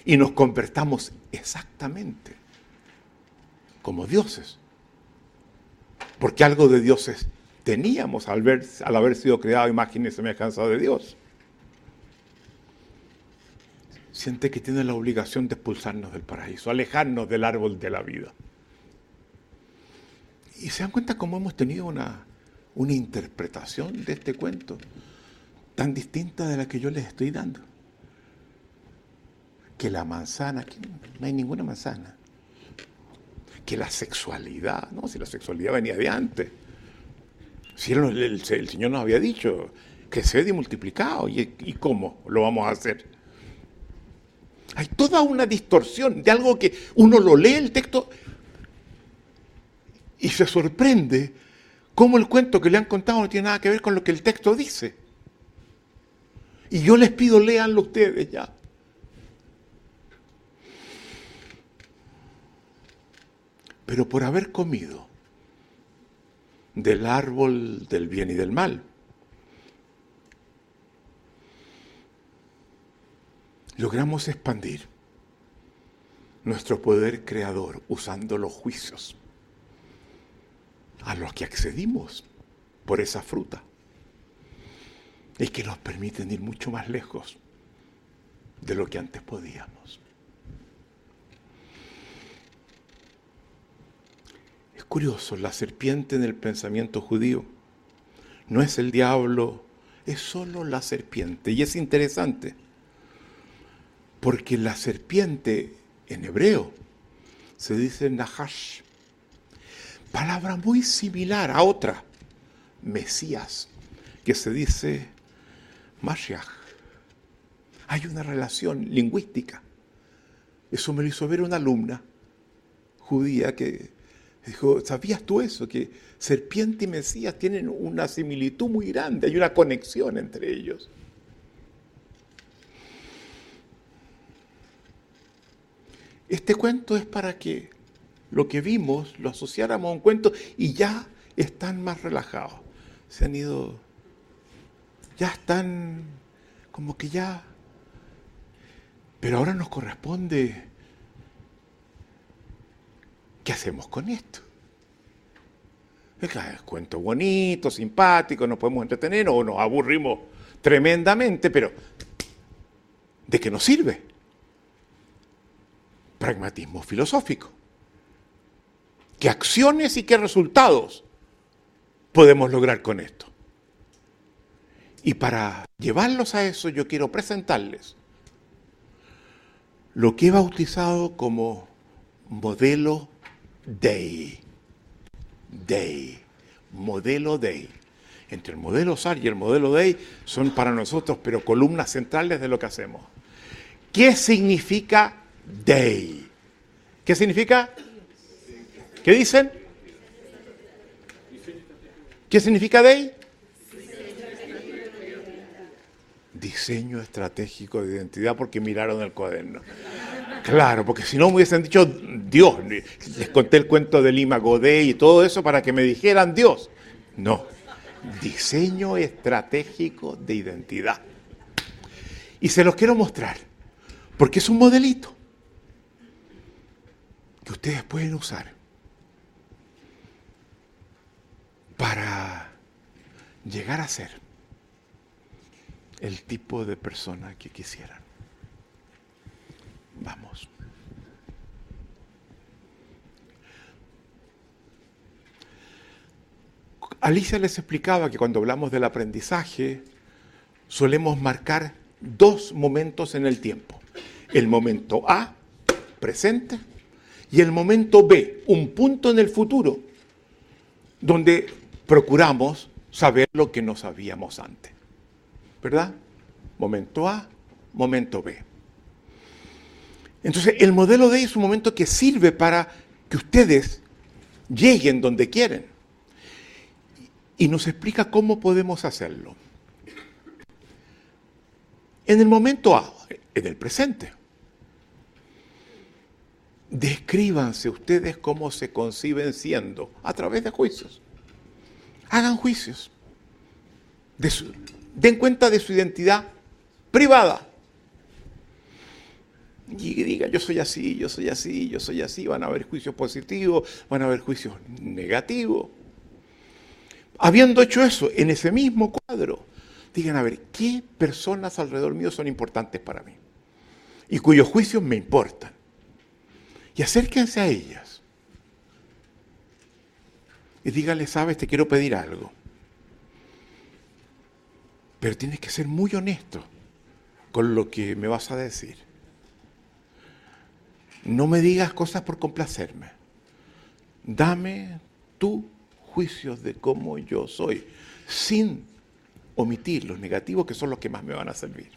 y nos convertamos exactamente como dioses, porque algo de dioses teníamos al, ver, al haber sido creado imagen y semejanza de Dios. Siente que tiene la obligación de expulsarnos del paraíso, alejarnos del árbol de la vida. Y se dan cuenta cómo hemos tenido una, una interpretación de este cuento tan distinta de la que yo les estoy dando. Que la manzana, aquí no hay ninguna manzana. Que la sexualidad, no, si la sexualidad venía de antes. Si el, Señor nos había dicho que se y multiplicado, ¿y, ¿y cómo lo vamos a hacer? Hay toda una distorsión de algo que uno lo lee el texto y se sorprende cómo el cuento que le han contado no tiene nada que ver con lo que el texto dice. Y yo les pido, léanlo ustedes ya. Pero por haber comido del árbol del bien y del mal, logramos expandir nuestro poder creador usando los juicios a los que accedimos por esa fruta y que nos permiten ir mucho más lejos de lo que antes podíamos. Curioso, la serpiente en el pensamiento judío no es el diablo, es solo la serpiente. Y es interesante, porque la serpiente en hebreo se dice Nahash, palabra muy similar a otra, Mesías, que se dice Mashiach. Hay una relación lingüística. Eso me lo hizo ver una alumna judía que dijo, ¿sabías tú eso? Que serpiente y Mesías tienen una similitud muy grande, hay una conexión entre ellos. Este cuento es para que lo que vimos lo asociáramos a un cuento y ya están más relajados. Se han ido, ya están como que ya... Pero ahora nos corresponde, ¿qué hacemos con esto? Es cuento bonito, simpático, nos podemos entretener o nos aburrimos tremendamente, pero ¿de qué nos sirve? Pragmatismo filosófico qué acciones y qué resultados podemos lograr con esto. Y para llevarlos a eso yo quiero presentarles lo que he bautizado como modelo DEI. DEI. Modelo DEI. Entre el modelo SAR y el modelo DEI son para nosotros, pero columnas centrales de lo que hacemos. ¿Qué significa DEI? ¿Qué significa? ¿Qué dicen? ¿Qué significa DEI? Diseño estratégico de identidad porque miraron el cuaderno. Claro, porque si no me hubiesen dicho Dios, les conté el cuento de Lima Godet y todo eso para que me dijeran Dios. No, diseño estratégico de identidad. Y se los quiero mostrar, porque es un modelito que ustedes pueden usar para llegar a ser el tipo de persona que quisieran. Vamos. Alicia les explicaba que cuando hablamos del aprendizaje solemos marcar dos momentos en el tiempo. El momento A, presente, y el momento B, un punto en el futuro, donde procuramos saber lo que no sabíamos antes. ¿Verdad? Momento A, momento B. Entonces, el modelo D es un momento que sirve para que ustedes lleguen donde quieren. Y nos explica cómo podemos hacerlo. En el momento A, en el presente, descríbanse ustedes cómo se conciben siendo a través de juicios. Hagan juicios. den cuenta de su identidad privada. Y digan, yo soy así, yo soy así, yo soy así. Van a haber juicios positivos, van a haber juicios negativos. Habiendo hecho eso, en ese mismo cuadro, digan, a ver, ¿qué personas alrededor mío son importantes para mí? Y cuyos juicios me importan. Y acérquense a ellas. Y díganle, sabes, te quiero pedir algo. Pero tienes que ser muy honesto con lo que me vas a decir. No me digas cosas por complacerme. Dame tu juicios de cómo yo soy, sin omitir los negativos que son los que más me van a servir.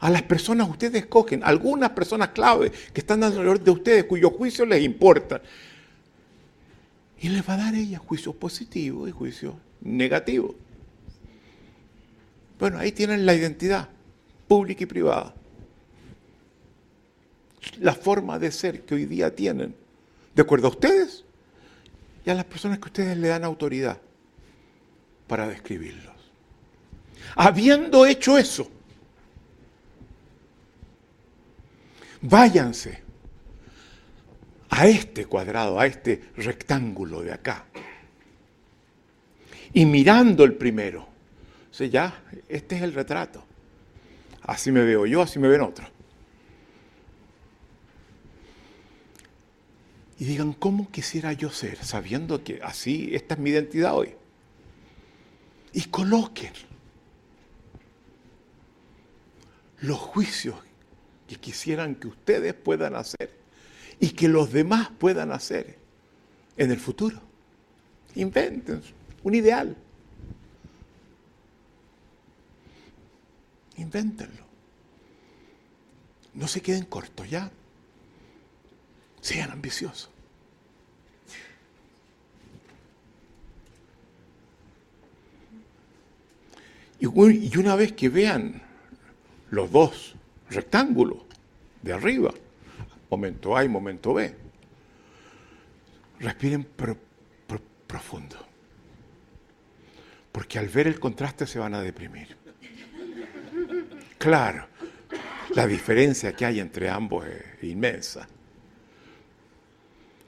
A las personas ustedes escogen, algunas personas clave que están alrededor de ustedes, cuyos juicios les importan. Y les va a dar ella juicios positivos y juicios negativos. Bueno, ahí tienen la identidad pública y privada. La forma de ser que hoy día tienen, de acuerdo a ustedes y a las personas que ustedes le dan autoridad para describirlos. Habiendo hecho eso, váyanse a este cuadrado, a este rectángulo de acá. Y mirando el primero, o sea, ya, este es el retrato. Así me veo yo, así me ven otros. Y digan, ¿cómo quisiera yo ser? Sabiendo que así, esta es mi identidad hoy. Y coloquen los juicios que quisieran que ustedes puedan hacer y que los demás puedan hacer en el futuro. Inventen un ideal. Invéntenlo. No se queden cortos ya. Sean ambiciosos. Y una vez que vean los dos rectángulos de arriba, momento A y momento B, respiren profundo. Porque al ver el contraste se van a deprimir. Claro, la diferencia que hay entre ambos es inmensa.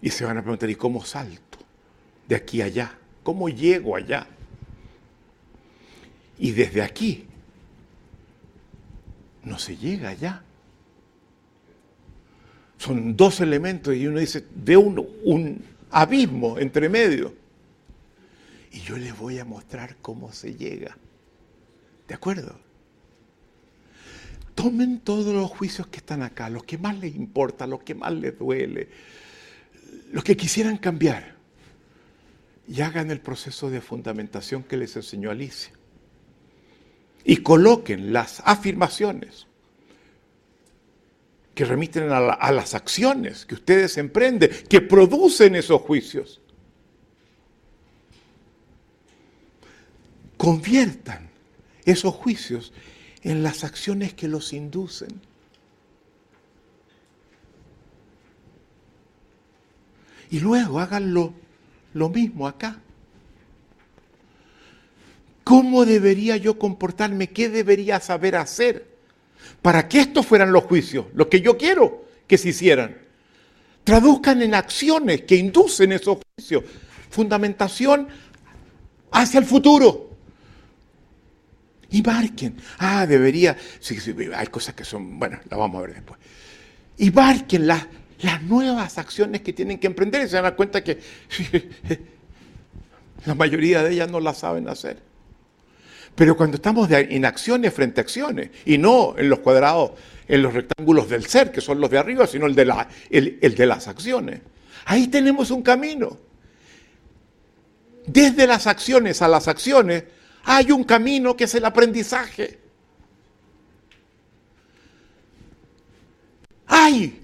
Y se van a preguntar, ¿y cómo salto de aquí a allá? ¿Cómo llego allá? Y desde aquí no se llega allá. Son dos elementos y uno dice, ve un, un abismo entre medio. Y yo les voy a mostrar cómo se llega. ¿De acuerdo? Tomen todos los juicios que están acá, los que más les importa, los que más les duele, los que quisieran cambiar y hagan el proceso de fundamentación que les enseñó Alicia. Y coloquen las afirmaciones que remiten a, a, las acciones que ustedes emprenden, que producen esos juicios. Conviertan esos juicios en las acciones que los inducen. Y luego háganlo lo mismo acá. ¿Cómo debería yo comportarme? ¿Qué debería saber hacer para que estos fueran los juicios, los que yo quiero que se hicieran? Traduzcan en acciones que inducen esos juicios. Fundamentación hacia el futuro. Y marquen. Ah, debería. Sí, sí, hay cosas que son. Bueno, las vamos a ver después. Y marquen las, las nuevas acciones que tienen que emprender y se dan cuenta que *laughs* la mayoría de ellas no las saben hacer. Pero cuando estamos en acciones frente a acciones, y no en los cuadrados, en los rectángulos del ser, que son los de arriba, sino el de, el, el de las acciones, ahí tenemos un camino. Desde las acciones a las acciones hay un camino que es el aprendizaje. Hay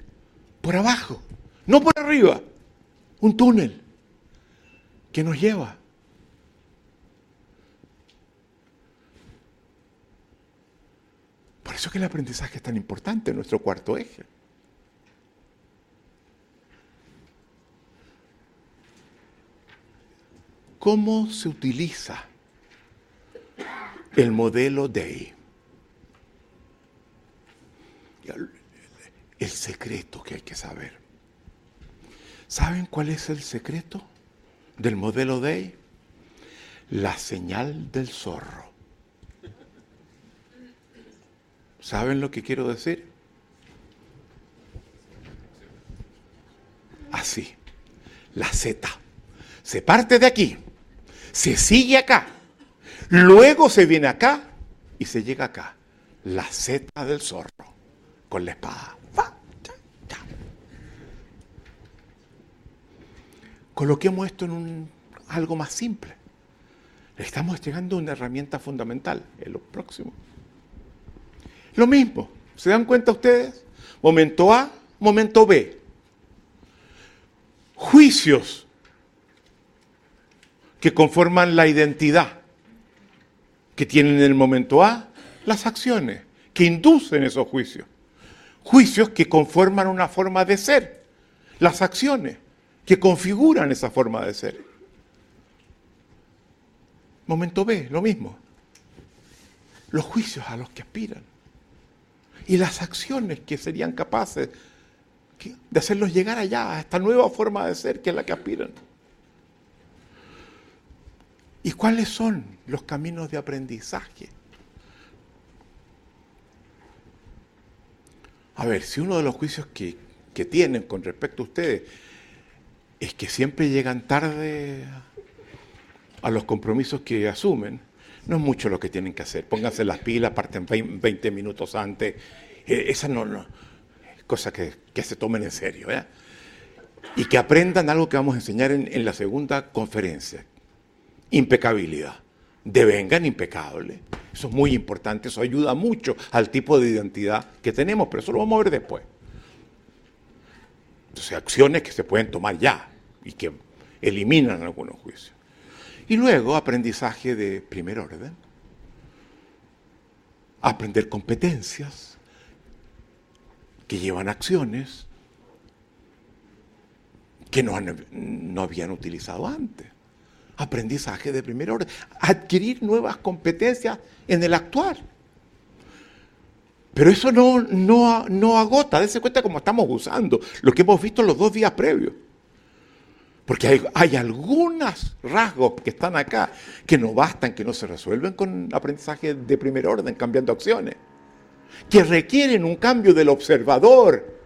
por abajo, no por arriba, un túnel que nos lleva Por eso que el aprendizaje es tan importante, en nuestro cuarto eje. ¿Cómo se utiliza el modelo DEI? El secreto que hay que saber. ¿Saben cuál es el secreto del modelo DEI? La señal del zorro. ¿Saben lo que quiero decir? Así. La Z. Se parte de aquí, se sigue acá, luego se viene acá y se llega acá. La Z del zorro con la espada. Coloquemos esto en un, algo más simple. estamos llegando a una herramienta fundamental en lo próximo. Lo mismo, ¿se dan cuenta ustedes? Momento A, momento B. Juicios que conforman la identidad que tienen en el momento A, las acciones que inducen esos juicios. Juicios que conforman una forma de ser, las acciones que configuran esa forma de ser. Momento B, lo mismo. Los juicios a los que aspiran y las acciones que serían capaces de hacerlos llegar allá, a esta nueva forma de ser que es la que aspiran. ¿Y cuáles son los caminos de aprendizaje? A ver, si uno de los juicios que, que tienen con respecto a ustedes es que siempre llegan tarde a los compromisos que asumen, no es mucho lo que tienen que hacer. Pónganse las pilas, parten 20 minutos antes. Eh, esa no, es cosa que, se tomen en serio. ¿eh? Y que aprendan algo que vamos a enseñar en, la segunda conferencia. Impecabilidad. Devengan impecables. Eso es muy importante, eso ayuda mucho al tipo de identidad que tenemos, pero eso lo vamos a ver después. Entonces, acciones que se pueden tomar ya y que eliminan algunos juicios. Y luego aprendizaje de primer orden. Aprender competencias que llevan acciones que no, no habían utilizado antes. Aprendizaje de primer orden. Adquirir nuevas competencias en el actuar. Pero eso no, no, no agota, dése cuenta cómo estamos usando lo que hemos visto los dos días previos. Porque hay, algunos rasgos que están acá que no bastan, que no se resuelven con aprendizaje de primer orden, cambiando acciones, que requieren un cambio del observador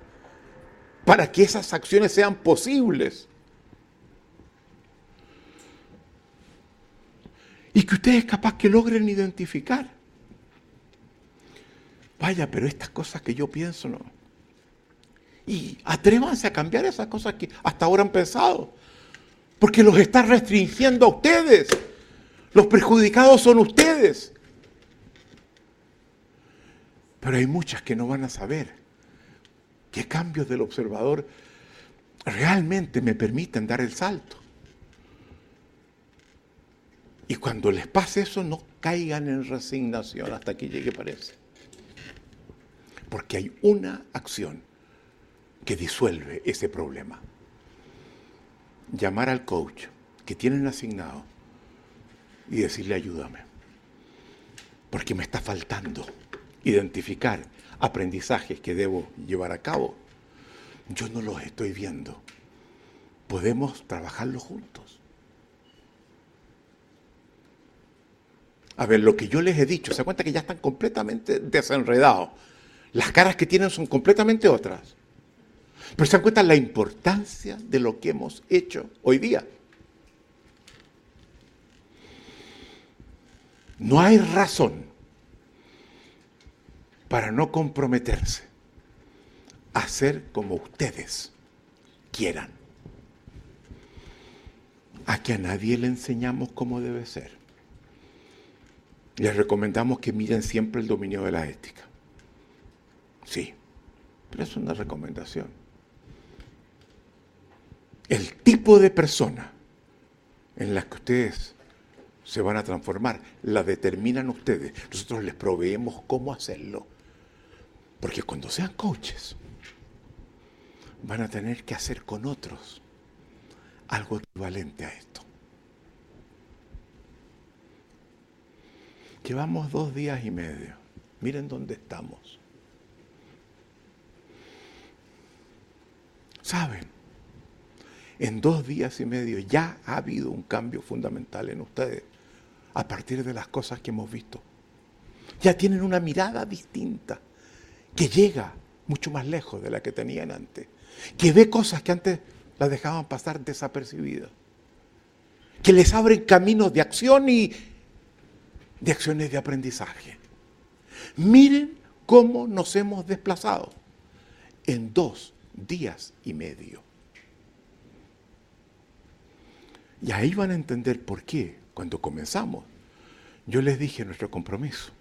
para que esas acciones sean posibles. Y que ustedes capaz que logren identificar. Vaya, pero estas cosas que yo pienso no. Y atrévanse a cambiar esas cosas que hasta ahora han pensado. Porque los está restringiendo a ustedes. Los perjudicados son ustedes. Pero hay muchas que no van a saber qué cambios del observador realmente me permiten dar el salto. Y cuando les pase eso, no caigan en resignación hasta que llegue, parece. Porque hay una acción que disuelve ese problema llamar al coach que tienen asignado y decirle ayúdame, porque me está faltando identificar aprendizajes que debo llevar a cabo. Yo no los estoy viendo. Podemos trabajarlo juntos. a ver lo que yo les he dicho, se cuenta que ya están completamente desenredados. Las caras que tienen son completamente otras. Pero se dan cuenta la importancia de lo que hemos hecho hoy día. No hay razón para no comprometerse a hacer como ustedes quieran. A que a nadie le enseñamos cómo debe ser. Les recomendamos que miren siempre el dominio de la ética. Sí, pero es una recomendación. El tipo de persona en la que ustedes se van a transformar, la determinan ustedes. Nosotros les proveemos cómo hacerlo. Porque cuando sean coaches, van a tener que hacer con otros algo equivalente a esto. Llevamos dos días y medio. Miren dónde estamos. ¿Saben? En dos días y medio ya ha habido un cambio fundamental en ustedes a partir de las cosas que hemos visto. Ya tienen una mirada distinta que llega mucho más lejos de la que tenían antes, que ve cosas que antes las dejaban pasar desapercibidas, que les abren caminos de acción y de acciones de aprendizaje. Miren cómo nos hemos desplazado en dos días y medio. Y ahí van a entender por qué, cuando comenzamos, yo les dije nuestro compromiso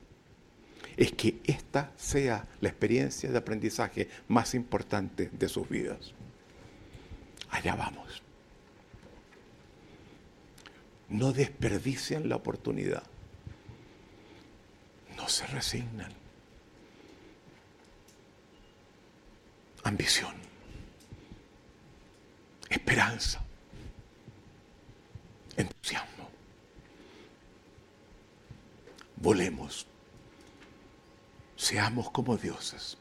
es que esta sea la experiencia de aprendizaje más importante de sus vidas. Allá vamos. No desperdicien la oportunidad. No se resignan. Ambición. Esperanza. Entusiasmo. Volemos seamos como dioses.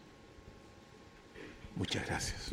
Muchas gracias.